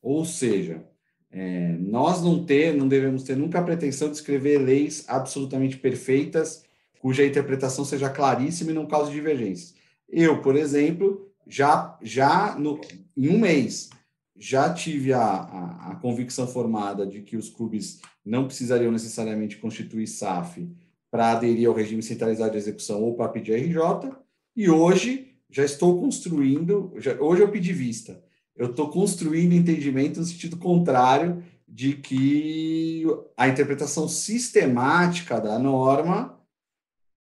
Ou seja, é, nós não, ter, não devemos ter nunca a pretensão de escrever leis absolutamente perfeitas, cuja interpretação seja claríssima e não cause divergências. Eu, por exemplo, já, já no, em um mês, já tive a, a, a, convicção formada de que os clubes não precisariam necessariamente constituir SAF para aderir ao regime centralizado de execução ou para pedir RJ, e hoje já estou construindo, já, hoje eu pedi vista, eu estou construindo entendimento no sentido contrário de que a interpretação sistemática da norma,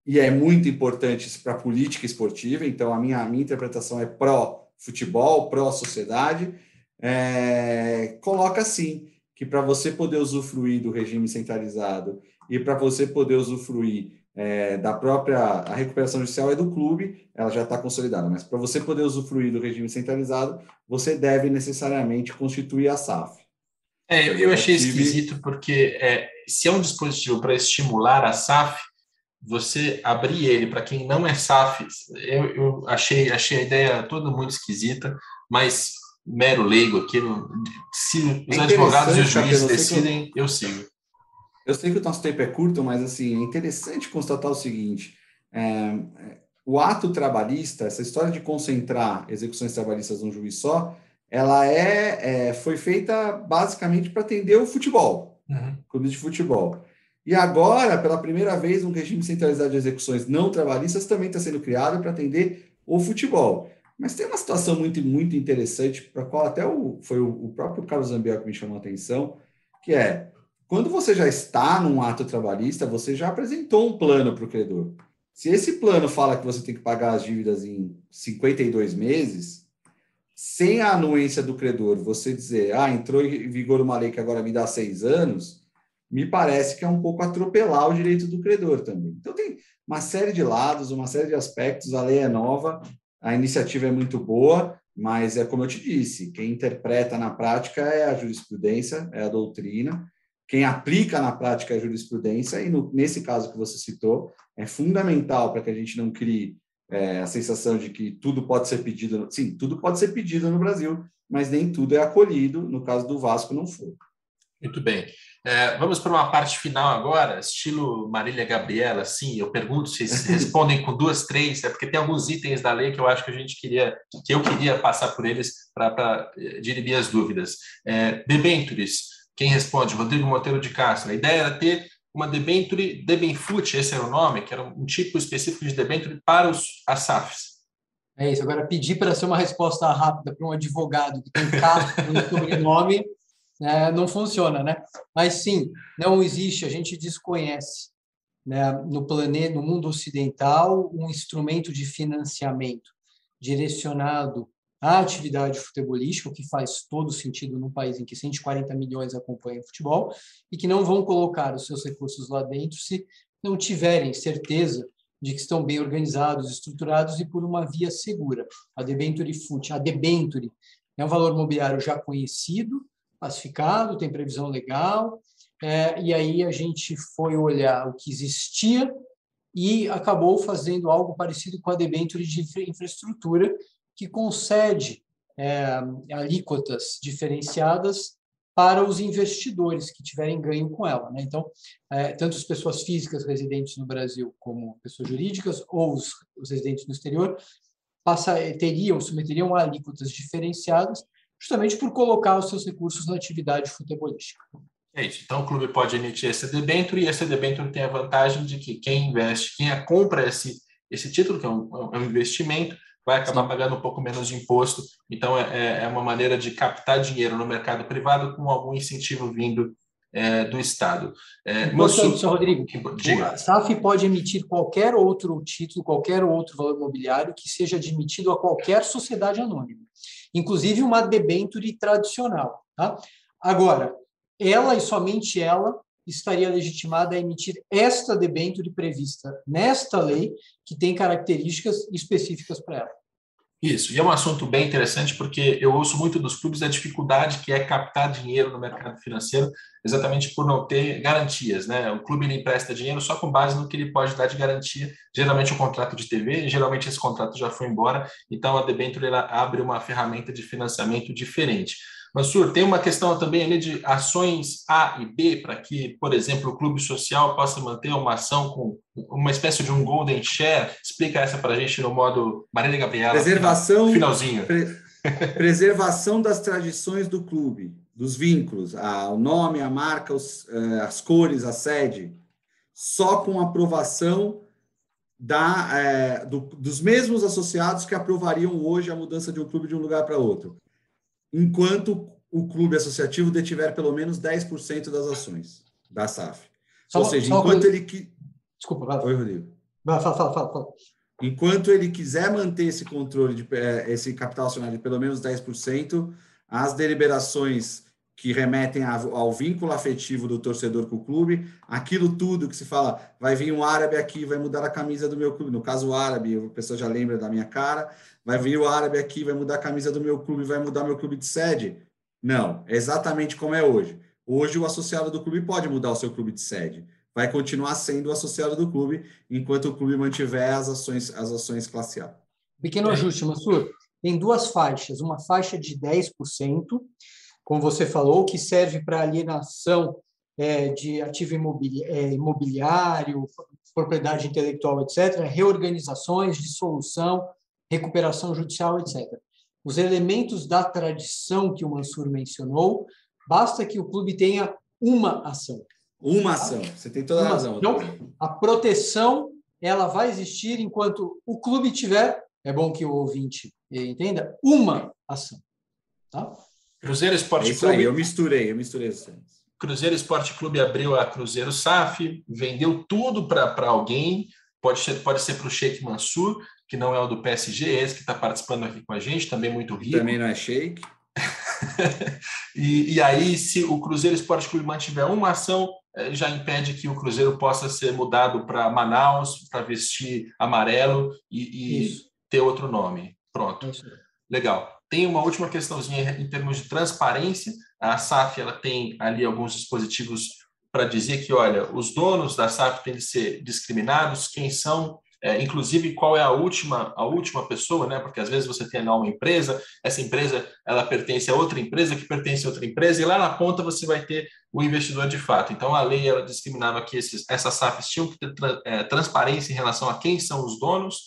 e é muito importante para a política esportiva, então a minha, a minha interpretação é pró-futebol, pró-sociedade, é, coloca assim, que para você poder usufruir do regime centralizado e para você poder usufruir é, da própria a recuperação judicial é do clube, ela já está consolidada, mas para você poder usufruir do regime centralizado, você deve necessariamente constituir a SAF. É, eu, eu achei tive... esquisito porque é, se é um dispositivo para estimular a SAF, você abrir ele para quem não é SAF, eu, eu, achei, achei a ideia toda muito esquisita, mas mero leigo aqui, se os é advogados e os juízes decidem, eu sigo. Eu sei que o nosso tempo é curto, mas assim, é interessante constatar o seguinte: é, é, o ato trabalhista, essa história de concentrar execuções trabalhistas num juiz só, ela é, é foi feita basicamente para atender o futebol, uhum. clubes de futebol. E agora, pela primeira vez, um regime centralizado de execuções não trabalhistas também está sendo criado para atender o futebol. Mas tem uma situação muito, muito interessante, para a qual até o, foi o, o próprio Carlos Zambiel que me chamou a atenção, que é quando você já está num ato trabalhista, você já apresentou um plano para o credor. Se esse plano fala que você tem que pagar as dívidas em 52 meses, sem a anuência do credor, você dizer, ah, entrou em vigor uma lei que agora me dá seis anos, me parece que é um pouco atropelar o direito do credor também. Então, tem uma série de lados, uma série de aspectos, a lei é nova, a iniciativa é muito boa, mas é como eu te disse, quem interpreta na prática é a jurisprudência, é a doutrina, quem aplica na prática a jurisprudência, e no, nesse caso que você citou, é fundamental para que a gente não crie é, a sensação de que tudo pode ser pedido. Sim, tudo pode ser pedido no Brasil, mas nem tudo é acolhido. No caso do Vasco, não foi. Muito bem. É, vamos para uma parte final agora, estilo Marília Gabriela. Sim, eu pergunto se (laughs) respondem com duas, três, é porque tem alguns itens da lei que eu acho que a gente queria, que eu queria passar por eles para dirimir as dúvidas. É, debentures quem responde? Rodrigo Monteiro de Castro. A ideia era ter uma debenture debenfute, esse era o nome, que era um tipo específico de debenture para os ASAFs. É isso. Agora, pedir para ser uma resposta rápida para um advogado que tem Castro (laughs) no sobrenome é, não funciona, né? Mas sim, não existe, a gente desconhece né, no planeta, no mundo ocidental, um instrumento de financiamento direcionado à atividade futebolística, o que faz todo sentido num país em que 140 milhões acompanham futebol, e que não vão colocar os seus recursos lá dentro se não tiverem certeza de que estão bem organizados, estruturados e por uma via segura. A debenture fut, a debenture é um valor mobiliário já conhecido, classificado, tem previsão legal, é, e aí a gente foi olhar o que existia e acabou fazendo algo parecido com a debenture de infraestrutura, que concede é, alíquotas diferenciadas para os investidores que tiverem ganho com ela. Né? Então, é, tanto as pessoas físicas residentes no Brasil como pessoas jurídicas ou os, os residentes no exterior passa, teriam, submeteriam a alíquotas diferenciadas justamente por colocar os seus recursos na atividade futebolística. É isso. Então, o clube pode emitir esse debênture e esse debênture tem a vantagem de que quem investe, quem compra esse, esse título, que é um, é um investimento, vai acabar Sim. pagando um pouco menos de imposto. Então, é, é, é uma maneira de captar dinheiro no mercado privado com algum incentivo vindo é, do Estado. É, Importante, su... Rodrigo, Diga. a SAF pode emitir qualquer outro título, qualquer outro valor imobiliário que seja admitido a qualquer sociedade anônima, inclusive uma debenture tradicional. Tá? Agora, ela e somente ela estaria legitimada a emitir esta debênture prevista nesta lei, que tem características específicas para ela. Isso, e é um assunto bem interessante porque eu ouço muito dos clubes a dificuldade que é captar dinheiro no mercado financeiro, exatamente por não ter garantias, né? O clube ele empresta dinheiro só com base no que ele pode dar de garantia, geralmente um contrato de TV, geralmente esse contrato já foi embora, então a debênture abre uma ferramenta de financiamento diferente. Mansur, tem uma questão também ali de ações A e B, para que, por exemplo, o clube social possa manter uma ação com uma espécie de um golden share. Explica essa para a gente no modo Marília Gabriela. Preservação, finalzinho. Pre preservação das tradições do clube, dos vínculos, a, o nome, a marca, os, uh, as cores, a sede, só com aprovação da, é, do, dos mesmos associados que aprovariam hoje a mudança de um clube de um lugar para outro enquanto o clube associativo detiver pelo menos 10% das ações da SAF. Só, Ou seja, enquanto ele que Desculpa, vai. Oi, Rodrigo. Vai, fala, fala, fala. Enquanto ele quiser manter esse controle de é, esse capital acionário de pelo menos 10%, as deliberações que remetem ao vínculo afetivo do torcedor com o clube, aquilo tudo que se fala, vai vir um árabe aqui, vai mudar a camisa do meu clube, no caso o árabe, a pessoa já lembra da minha cara, vai vir o árabe aqui, vai mudar a camisa do meu clube, vai mudar meu clube de sede. Não, é exatamente como é hoje. Hoje o associado do clube pode mudar o seu clube de sede, vai continuar sendo o associado do clube enquanto o clube mantiver as ações, as ações classe A. Pequeno ajuste, Mansur. Tem duas faixas, uma faixa de 10%, como você falou, que serve para alienação é, de ativo é, imobiliário, propriedade intelectual, etc., reorganizações, dissolução, recuperação judicial, etc. Os elementos da tradição que o Mansur mencionou, basta que o clube tenha uma ação. Uma ação, você tem toda a razão. Então, a proteção ela vai existir enquanto o clube tiver, é bom que o ouvinte entenda, uma ação. Tá? Cruzeiro Esporte é isso Clube. Aí, eu misturei, eu misturei os Cruzeiro Esporte Clube abriu a Cruzeiro SAF, vendeu tudo para alguém, pode ser, pode ser para o Sheik Mansur, que não é o do PSG, esse que está participando aqui com a gente, também muito rico. Também não é Sheik. (laughs) e, e, aí, se o Cruzeiro Esporte Clube mantiver uma ação, eh, já impede que o Cruzeiro possa ser mudado para Manaus, para vestir amarelo e, e ter outro nome. Pronto. Legal. Tem uma última questãozinha em termos de transparência. A SAF ela tem ali alguns dispositivos para dizer que, olha, os donos da SAF têm de ser discriminados, quem são, é, inclusive qual é a última a última pessoa, né? Porque às vezes você tem lá uma empresa, essa empresa ela pertence a outra empresa que pertence a outra empresa e lá na ponta você vai ter o investidor de fato. Então a lei ela discriminava que esses, essas SAFs tinham que ter é, transparência em relação a quem são os donos,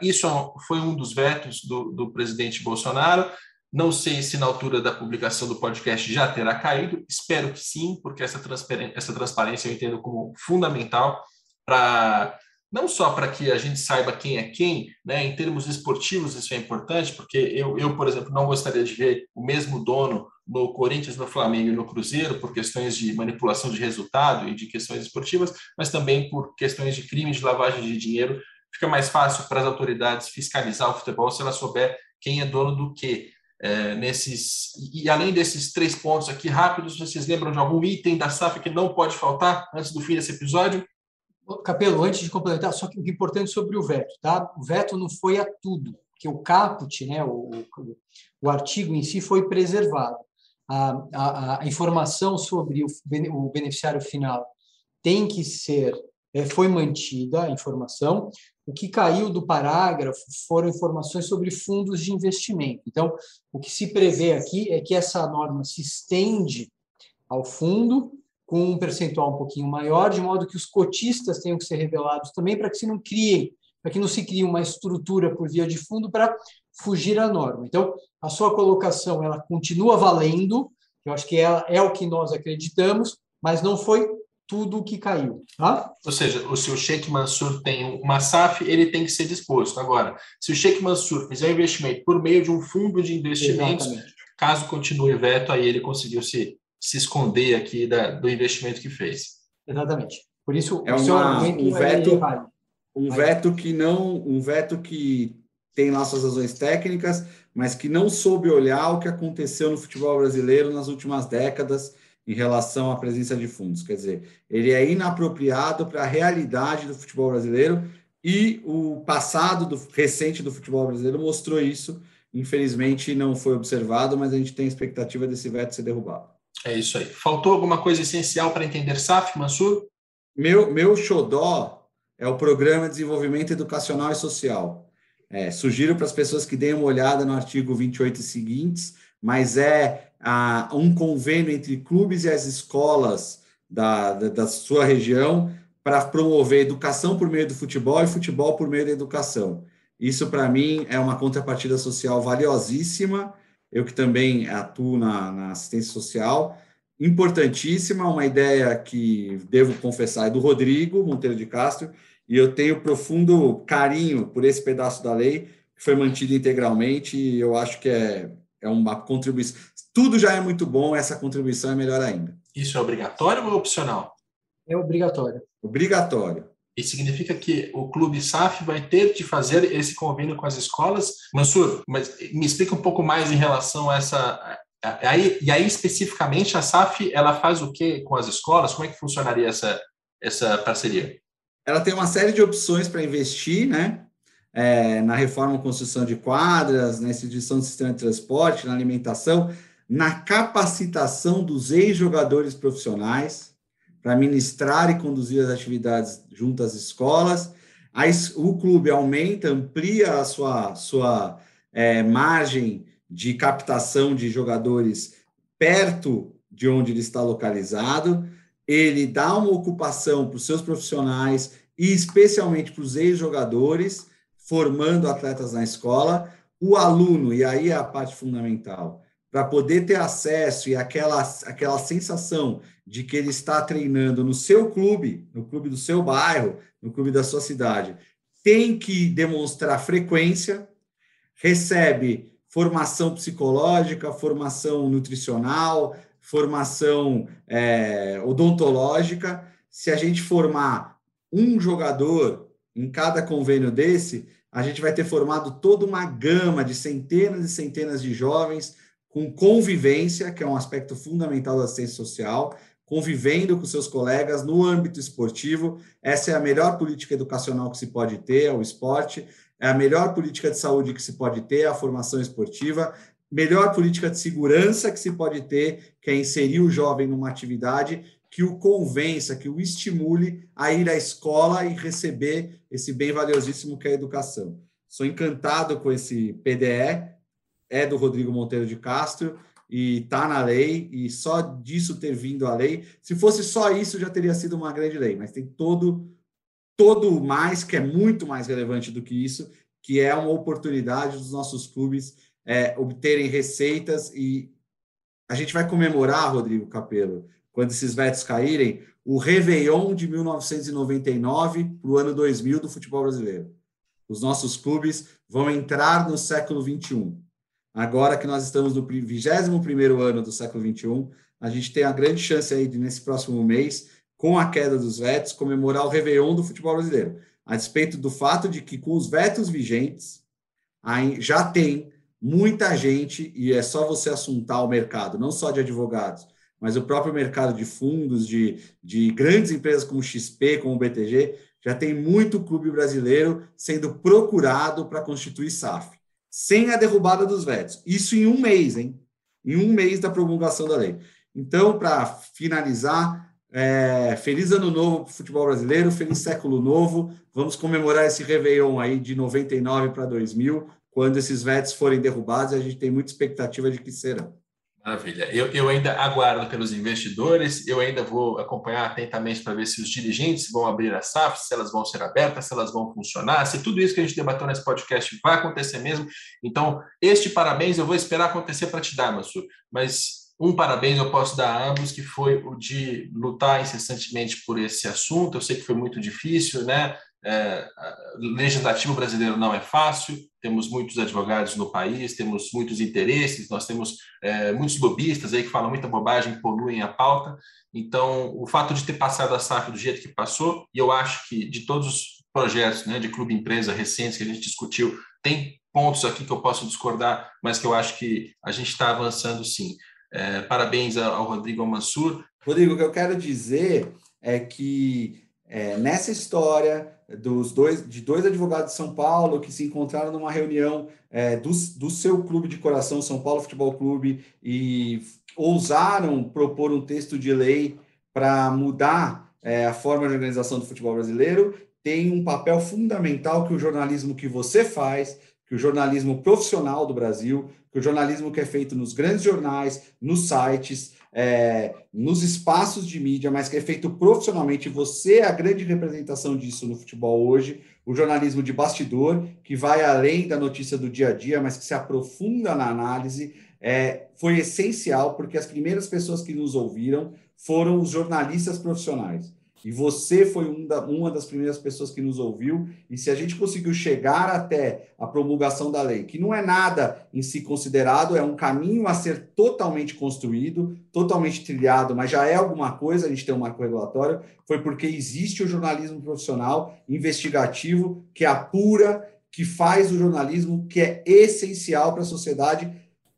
isso foi um dos vetos do, do presidente Bolsonaro. Não sei se na altura da publicação do podcast já terá caído, espero que sim, porque essa transparência, essa transparência eu entendo como fundamental para não só para que a gente saiba quem é quem, né? Em termos esportivos isso é importante, porque eu, eu, por exemplo, não gostaria de ver o mesmo dono no Corinthians, no Flamengo e no Cruzeiro por questões de manipulação de resultado e de questões esportivas, mas também por questões de crime de lavagem de dinheiro. Fica mais fácil para as autoridades fiscalizar o futebol se ela souber quem é dono do quê. É, nesses e além desses três pontos aqui rápidos, vocês lembram de algum item da SAF que não pode faltar antes do fim desse episódio? Capelo, antes de complementar, só que o importante sobre o veto, tá? O veto não foi a tudo, porque o caput, né, o, o, o artigo em si foi preservado. A, a, a informação sobre o, o beneficiário final tem que ser, foi mantida a informação. O que caiu do parágrafo foram informações sobre fundos de investimento. Então, o que se prevê aqui é que essa norma se estende ao fundo com um percentual um pouquinho maior, de modo que os cotistas tenham que ser revelados também, para que se não criem, para que não se crie uma estrutura por via de fundo para fugir à norma. Então, a sua colocação ela continua valendo, eu acho que é, é o que nós acreditamos, mas não foi tudo o que caiu. Tá? Ou seja, se o Sheikh Mansur tem uma SAF, ele tem que ser disposto. Agora, se o Sheikh Mansur fizer investimento por meio de um fundo de investimentos, Exatamente. caso continue o veto, aí ele conseguiu se se esconder aqui da, do investimento que fez. Exatamente. Por isso, é uma, um veto, um veto que não, um veto que tem lá suas razões técnicas, mas que não soube olhar o que aconteceu no futebol brasileiro nas últimas décadas em relação à presença de fundos. Quer dizer, ele é inapropriado para a realidade do futebol brasileiro e o passado do, recente do futebol brasileiro mostrou isso. Infelizmente, não foi observado, mas a gente tem a expectativa desse veto ser derrubado. É isso aí. Faltou alguma coisa essencial para entender SAF, Mansur? Meu, meu xodó é o Programa de Desenvolvimento Educacional e Social. É, sugiro para as pessoas que deem uma olhada no artigo 28 e seguintes, mas é ah, um convênio entre clubes e as escolas da, da, da sua região para promover educação por meio do futebol e futebol por meio da educação. Isso, para mim, é uma contrapartida social valiosíssima eu que também atuo na, na assistência social, importantíssima, uma ideia que devo confessar é do Rodrigo Monteiro de Castro, e eu tenho profundo carinho por esse pedaço da lei que foi mantido integralmente, e eu acho que é, é uma contribuição. Tudo já é muito bom, essa contribuição é melhor ainda. Isso é obrigatório ou é opcional? É obrigatório. Obrigatório. E significa que o clube SAF vai ter de fazer esse convênio com as escolas. Mansur, mas me explica um pouco mais em relação a essa. Aí, e aí, especificamente, a SAF ela faz o que com as escolas? Como é que funcionaria essa, essa parceria? Ela tem uma série de opções para investir, né? É, na reforma e construção de quadras, na instituição do sistema de transporte, na alimentação, na capacitação dos ex-jogadores profissionais para ministrar e conduzir as atividades junto às escolas. O clube aumenta, amplia a sua, sua é, margem de captação de jogadores perto de onde ele está localizado. Ele dá uma ocupação para os seus profissionais e especialmente para os ex-jogadores, formando atletas na escola. O aluno, e aí é a parte fundamental, para poder ter acesso e aquela, aquela sensação de que ele está treinando no seu clube, no clube do seu bairro, no clube da sua cidade, tem que demonstrar frequência, recebe formação psicológica, formação nutricional, formação é, odontológica. Se a gente formar um jogador em cada convênio desse, a gente vai ter formado toda uma gama de centenas e centenas de jovens com convivência, que é um aspecto fundamental da assistência social, convivendo com seus colegas no âmbito esportivo. Essa é a melhor política educacional que se pode ter, é o esporte. É a melhor política de saúde que se pode ter, a formação esportiva. Melhor política de segurança que se pode ter, que é inserir o jovem numa atividade que o convença, que o estimule a ir à escola e receber esse bem valiosíssimo que é a educação. Sou encantado com esse PDE, é do Rodrigo Monteiro de Castro, e está na lei, e só disso ter vindo a lei, se fosse só isso, já teria sido uma grande lei, mas tem todo todo mais que é muito mais relevante do que isso, que é uma oportunidade dos nossos clubes é, obterem receitas e a gente vai comemorar, Rodrigo Capello, quando esses vetos caírem, o Réveillon de 1999 para o ano 2000 do futebol brasileiro. Os nossos clubes vão entrar no século 21. Agora que nós estamos no 21º ano do século 21, a gente tem a grande chance aí de, nesse próximo mês, com a queda dos vetos, comemorar o Réveillon do futebol brasileiro. A despeito do fato de que, com os vetos vigentes, já tem muita gente, e é só você assuntar o mercado, não só de advogados, mas o próprio mercado de fundos, de, de grandes empresas como XP, como BTG, já tem muito clube brasileiro sendo procurado para constituir SAF, sem a derrubada dos vetos. Isso em um mês, hein? Em um mês da promulgação da lei. Então, para finalizar, é, feliz ano novo para o futebol brasileiro, feliz século novo. Vamos comemorar esse Réveillon aí de 99 para 2000, quando esses vetos forem derrubados, a gente tem muita expectativa de que serão. Maravilha. Eu, eu ainda aguardo pelos investidores, eu ainda vou acompanhar atentamente para ver se os dirigentes vão abrir a SAF, se elas vão ser abertas, se elas vão funcionar, se tudo isso que a gente debateu nesse podcast vai acontecer mesmo. Então, este parabéns eu vou esperar acontecer para te dar, Mansur. Mas um parabéns eu posso dar a ambos, que foi o de lutar incessantemente por esse assunto. Eu sei que foi muito difícil, né? É, legislativo brasileiro não é fácil, temos muitos advogados no país, temos muitos interesses, nós temos é, muitos lobistas aí que falam muita bobagem, poluem a pauta. Então, o fato de ter passado a SAF do jeito que passou, e eu acho que de todos os projetos né, de clube-empresa recentes que a gente discutiu, tem pontos aqui que eu posso discordar, mas que eu acho que a gente está avançando sim. É, parabéns ao Rodrigo Mansur. Rodrigo, o que eu quero dizer é que é, nessa história dos dois, de dois advogados de São Paulo que se encontraram numa reunião é, do, do seu clube de coração, São Paulo Futebol Clube, e ousaram propor um texto de lei para mudar é, a forma de organização do futebol brasileiro, tem um papel fundamental que o jornalismo que você faz, que o jornalismo profissional do Brasil, que o jornalismo que é feito nos grandes jornais, nos sites, é, nos espaços de mídia, mas que é feito profissionalmente. Você é a grande representação disso no futebol hoje. O jornalismo de bastidor, que vai além da notícia do dia a dia, mas que se aprofunda na análise, é, foi essencial, porque as primeiras pessoas que nos ouviram foram os jornalistas profissionais. E você foi um da, uma das primeiras pessoas que nos ouviu. E se a gente conseguiu chegar até a promulgação da lei, que não é nada em si considerado, é um caminho a ser totalmente construído, totalmente trilhado, mas já é alguma coisa, a gente tem um marco regulatório, foi porque existe o jornalismo profissional investigativo que apura, que faz o jornalismo que é essencial para a sociedade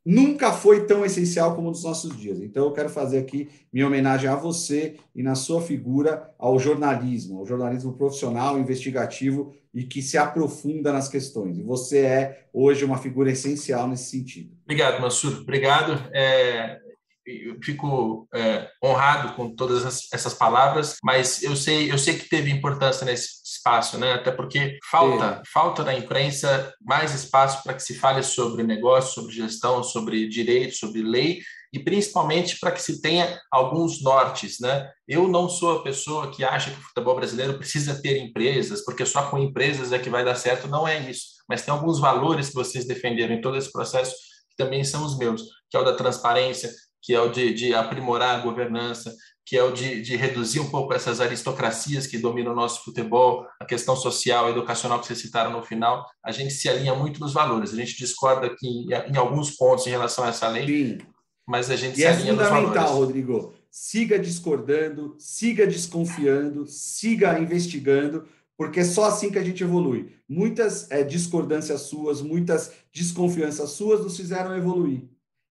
nunca foi tão essencial como nos nossos dias. Então, eu quero fazer aqui minha homenagem a você e na sua figura ao jornalismo, ao jornalismo profissional, investigativo e que se aprofunda nas questões. E você é hoje uma figura essencial nesse sentido. Obrigado, Mansur. Obrigado. É, eu fico é, honrado com todas essas palavras, mas eu sei, eu sei que teve importância nesse espaço, né? Até porque falta, falta na imprensa mais espaço para que se fale sobre negócio, sobre gestão, sobre direito, sobre lei e principalmente para que se tenha alguns nortes, né? Eu não sou a pessoa que acha que o futebol brasileiro precisa ter empresas, porque só com empresas é que vai dar certo, não é isso. Mas tem alguns valores que vocês defenderam em todo esse processo que também são os meus, que é o da transparência, que é o de, de aprimorar a governança, que é o de, de, reduzir um pouco essas aristocracias que dominam o nosso futebol, a questão social, educacional que vocês citaram no final, a gente se alinha muito nos valores. A gente discorda aqui em, em alguns pontos em relação a essa lei, Sim. mas a gente e se é alinha nos valores. É fundamental, Rodrigo. Siga discordando, siga desconfiando, siga investigando, porque é só assim que a gente evolui. Muitas é, discordâncias suas, muitas desconfianças suas nos fizeram evoluir.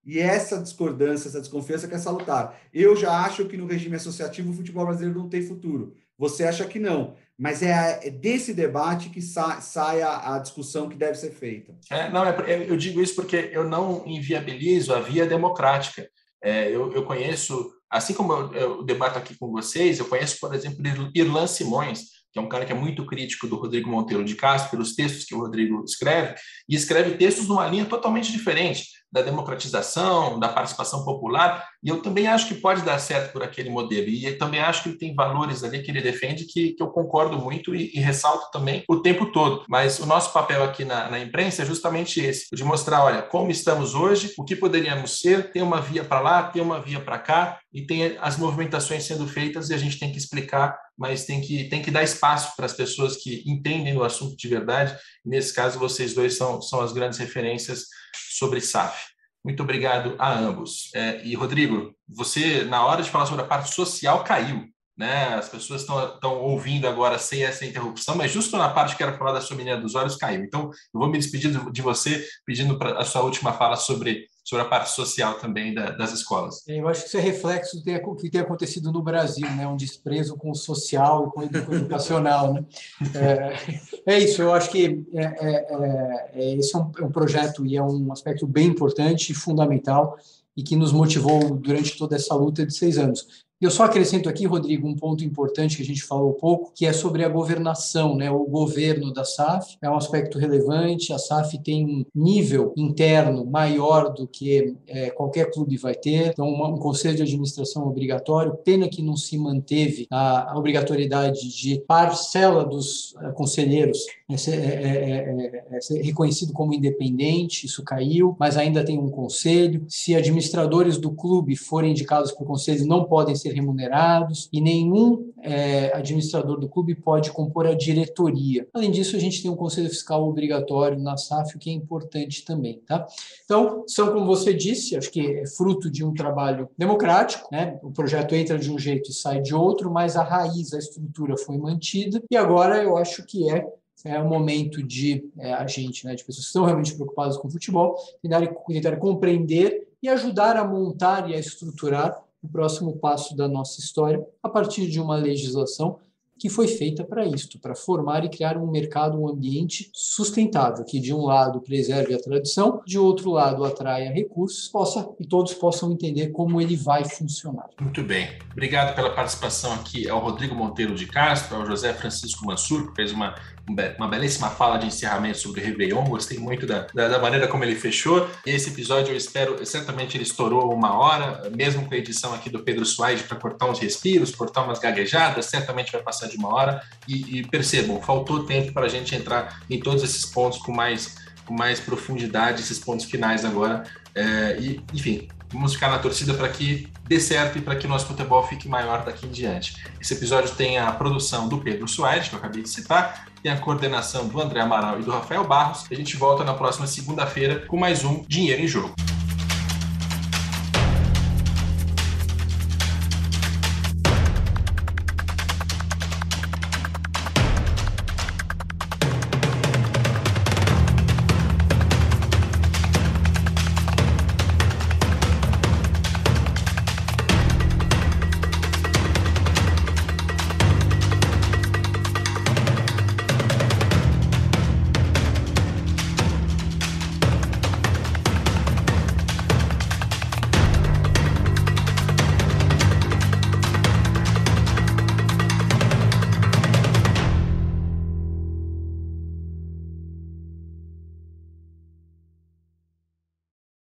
E essa discordância, essa desconfiança que é salutar. Eu já acho que no regime associativo o futebol brasileiro não tem futuro. Você acha que não. Mas é, é desse debate que sa sai a, a, discussão que deve ser feita. É, não, é, eu digo isso porque eu não inviabilizo a via democrática. É, eu, eu, conheço, assim como eu, eu, debato aqui com vocês, eu conheço, por exemplo, Irlan Simões, que é um cara que é muito crítico do Rodrigo Monteiro de Castro, pelos textos que o Rodrigo escreve, e escreve textos numa linha totalmente diferente da democratização, da participação popular, e eu também acho que pode dar certo por aquele modelo. E também acho que ele tem valores ali que ele defende que, que eu concordo muito e, e ressalto também o tempo todo. Mas o nosso papel aqui na, na imprensa é justamente esse, de mostrar, olha, como estamos hoje, o que poderíamos ser, tem uma via para lá, tem uma via para cá, e tem as movimentações sendo feitas e a gente tem que explicar, mas tem que, tem que dar espaço para as pessoas que entendem o assunto de verdade. Nesse caso, vocês dois são, são as grandes referências sobre SAF. Muito obrigado a ambos. É, e, Rodrigo, você, na hora de falar sobre a parte social, caiu. Né? As pessoas estão ouvindo agora sem essa interrupção, mas justo na parte que era falar da sua menina dos olhos, caiu. Então, eu vou me despedir de você, pedindo a sua última fala sobre sobre a parte social também da, das escolas. É, eu acho que isso é reflexo do que tem acontecido no Brasil, né? um desprezo com o social e com o educacional. Né? É, é, isso, eu acho que é, é, é, é esse é um, um projeto e é um aspecto bem importante e fundamental e que nos motivou durante toda essa luta de seis anos. Eu só acrescento aqui, Rodrigo, um ponto importante que a gente falou pouco, que é sobre a governação, né? O governo da SAF é um aspecto relevante. A SAF tem um nível interno maior do que é, qualquer clube vai ter. Então, uma, um conselho de administração obrigatório. Pena que não se manteve a, a obrigatoriedade de parcela dos uh, conselheiros é, é, é, ser reconhecido como independente. Isso caiu, mas ainda tem um conselho. Se administradores do clube forem indicados para o conselho, não podem ser ser remunerados e nenhum é, administrador do clube pode compor a diretoria. Além disso, a gente tem um conselho fiscal obrigatório na SAF, o que é importante também. Tá? Então, são, como você disse, acho que é fruto de um trabalho democrático, né? o projeto entra de um jeito e sai de outro, mas a raiz, a estrutura foi mantida, e agora eu acho que é é o momento de é, a gente, né, de pessoas que estão realmente preocupadas com o futebol, tentarem, tentarem compreender e ajudar a montar e a estruturar o próximo passo da nossa história a partir de uma legislação que foi feita para isto, para formar e criar um mercado, um ambiente sustentável, que de um lado preserve a tradição, de outro lado atraia recursos, possa e todos possam entender como ele vai funcionar. Muito bem. Obrigado pela participação aqui ao Rodrigo Monteiro de Castro, ao José Francisco Mansur, que fez uma uma belíssima fala de encerramento sobre o Réveillon. Gostei muito da, da, da, maneira como ele fechou. E esse episódio eu espero, certamente ele estourou uma hora, mesmo com a edição aqui do Pedro Suárez para cortar uns respiros, cortar umas gaguejadas, certamente vai passar de uma hora. E, e percebam, faltou tempo para a gente entrar em todos esses pontos com mais, com mais profundidade, esses pontos finais agora. É, e, enfim, vamos ficar na torcida para que dê certo e para que o nosso futebol fique maior daqui em diante. Esse episódio tem a produção do Pedro Soares, que eu acabei de citar, tem a coordenação do André Amaral e do Rafael Barros. A gente volta na próxima segunda-feira com mais um Dinheiro em Jogo.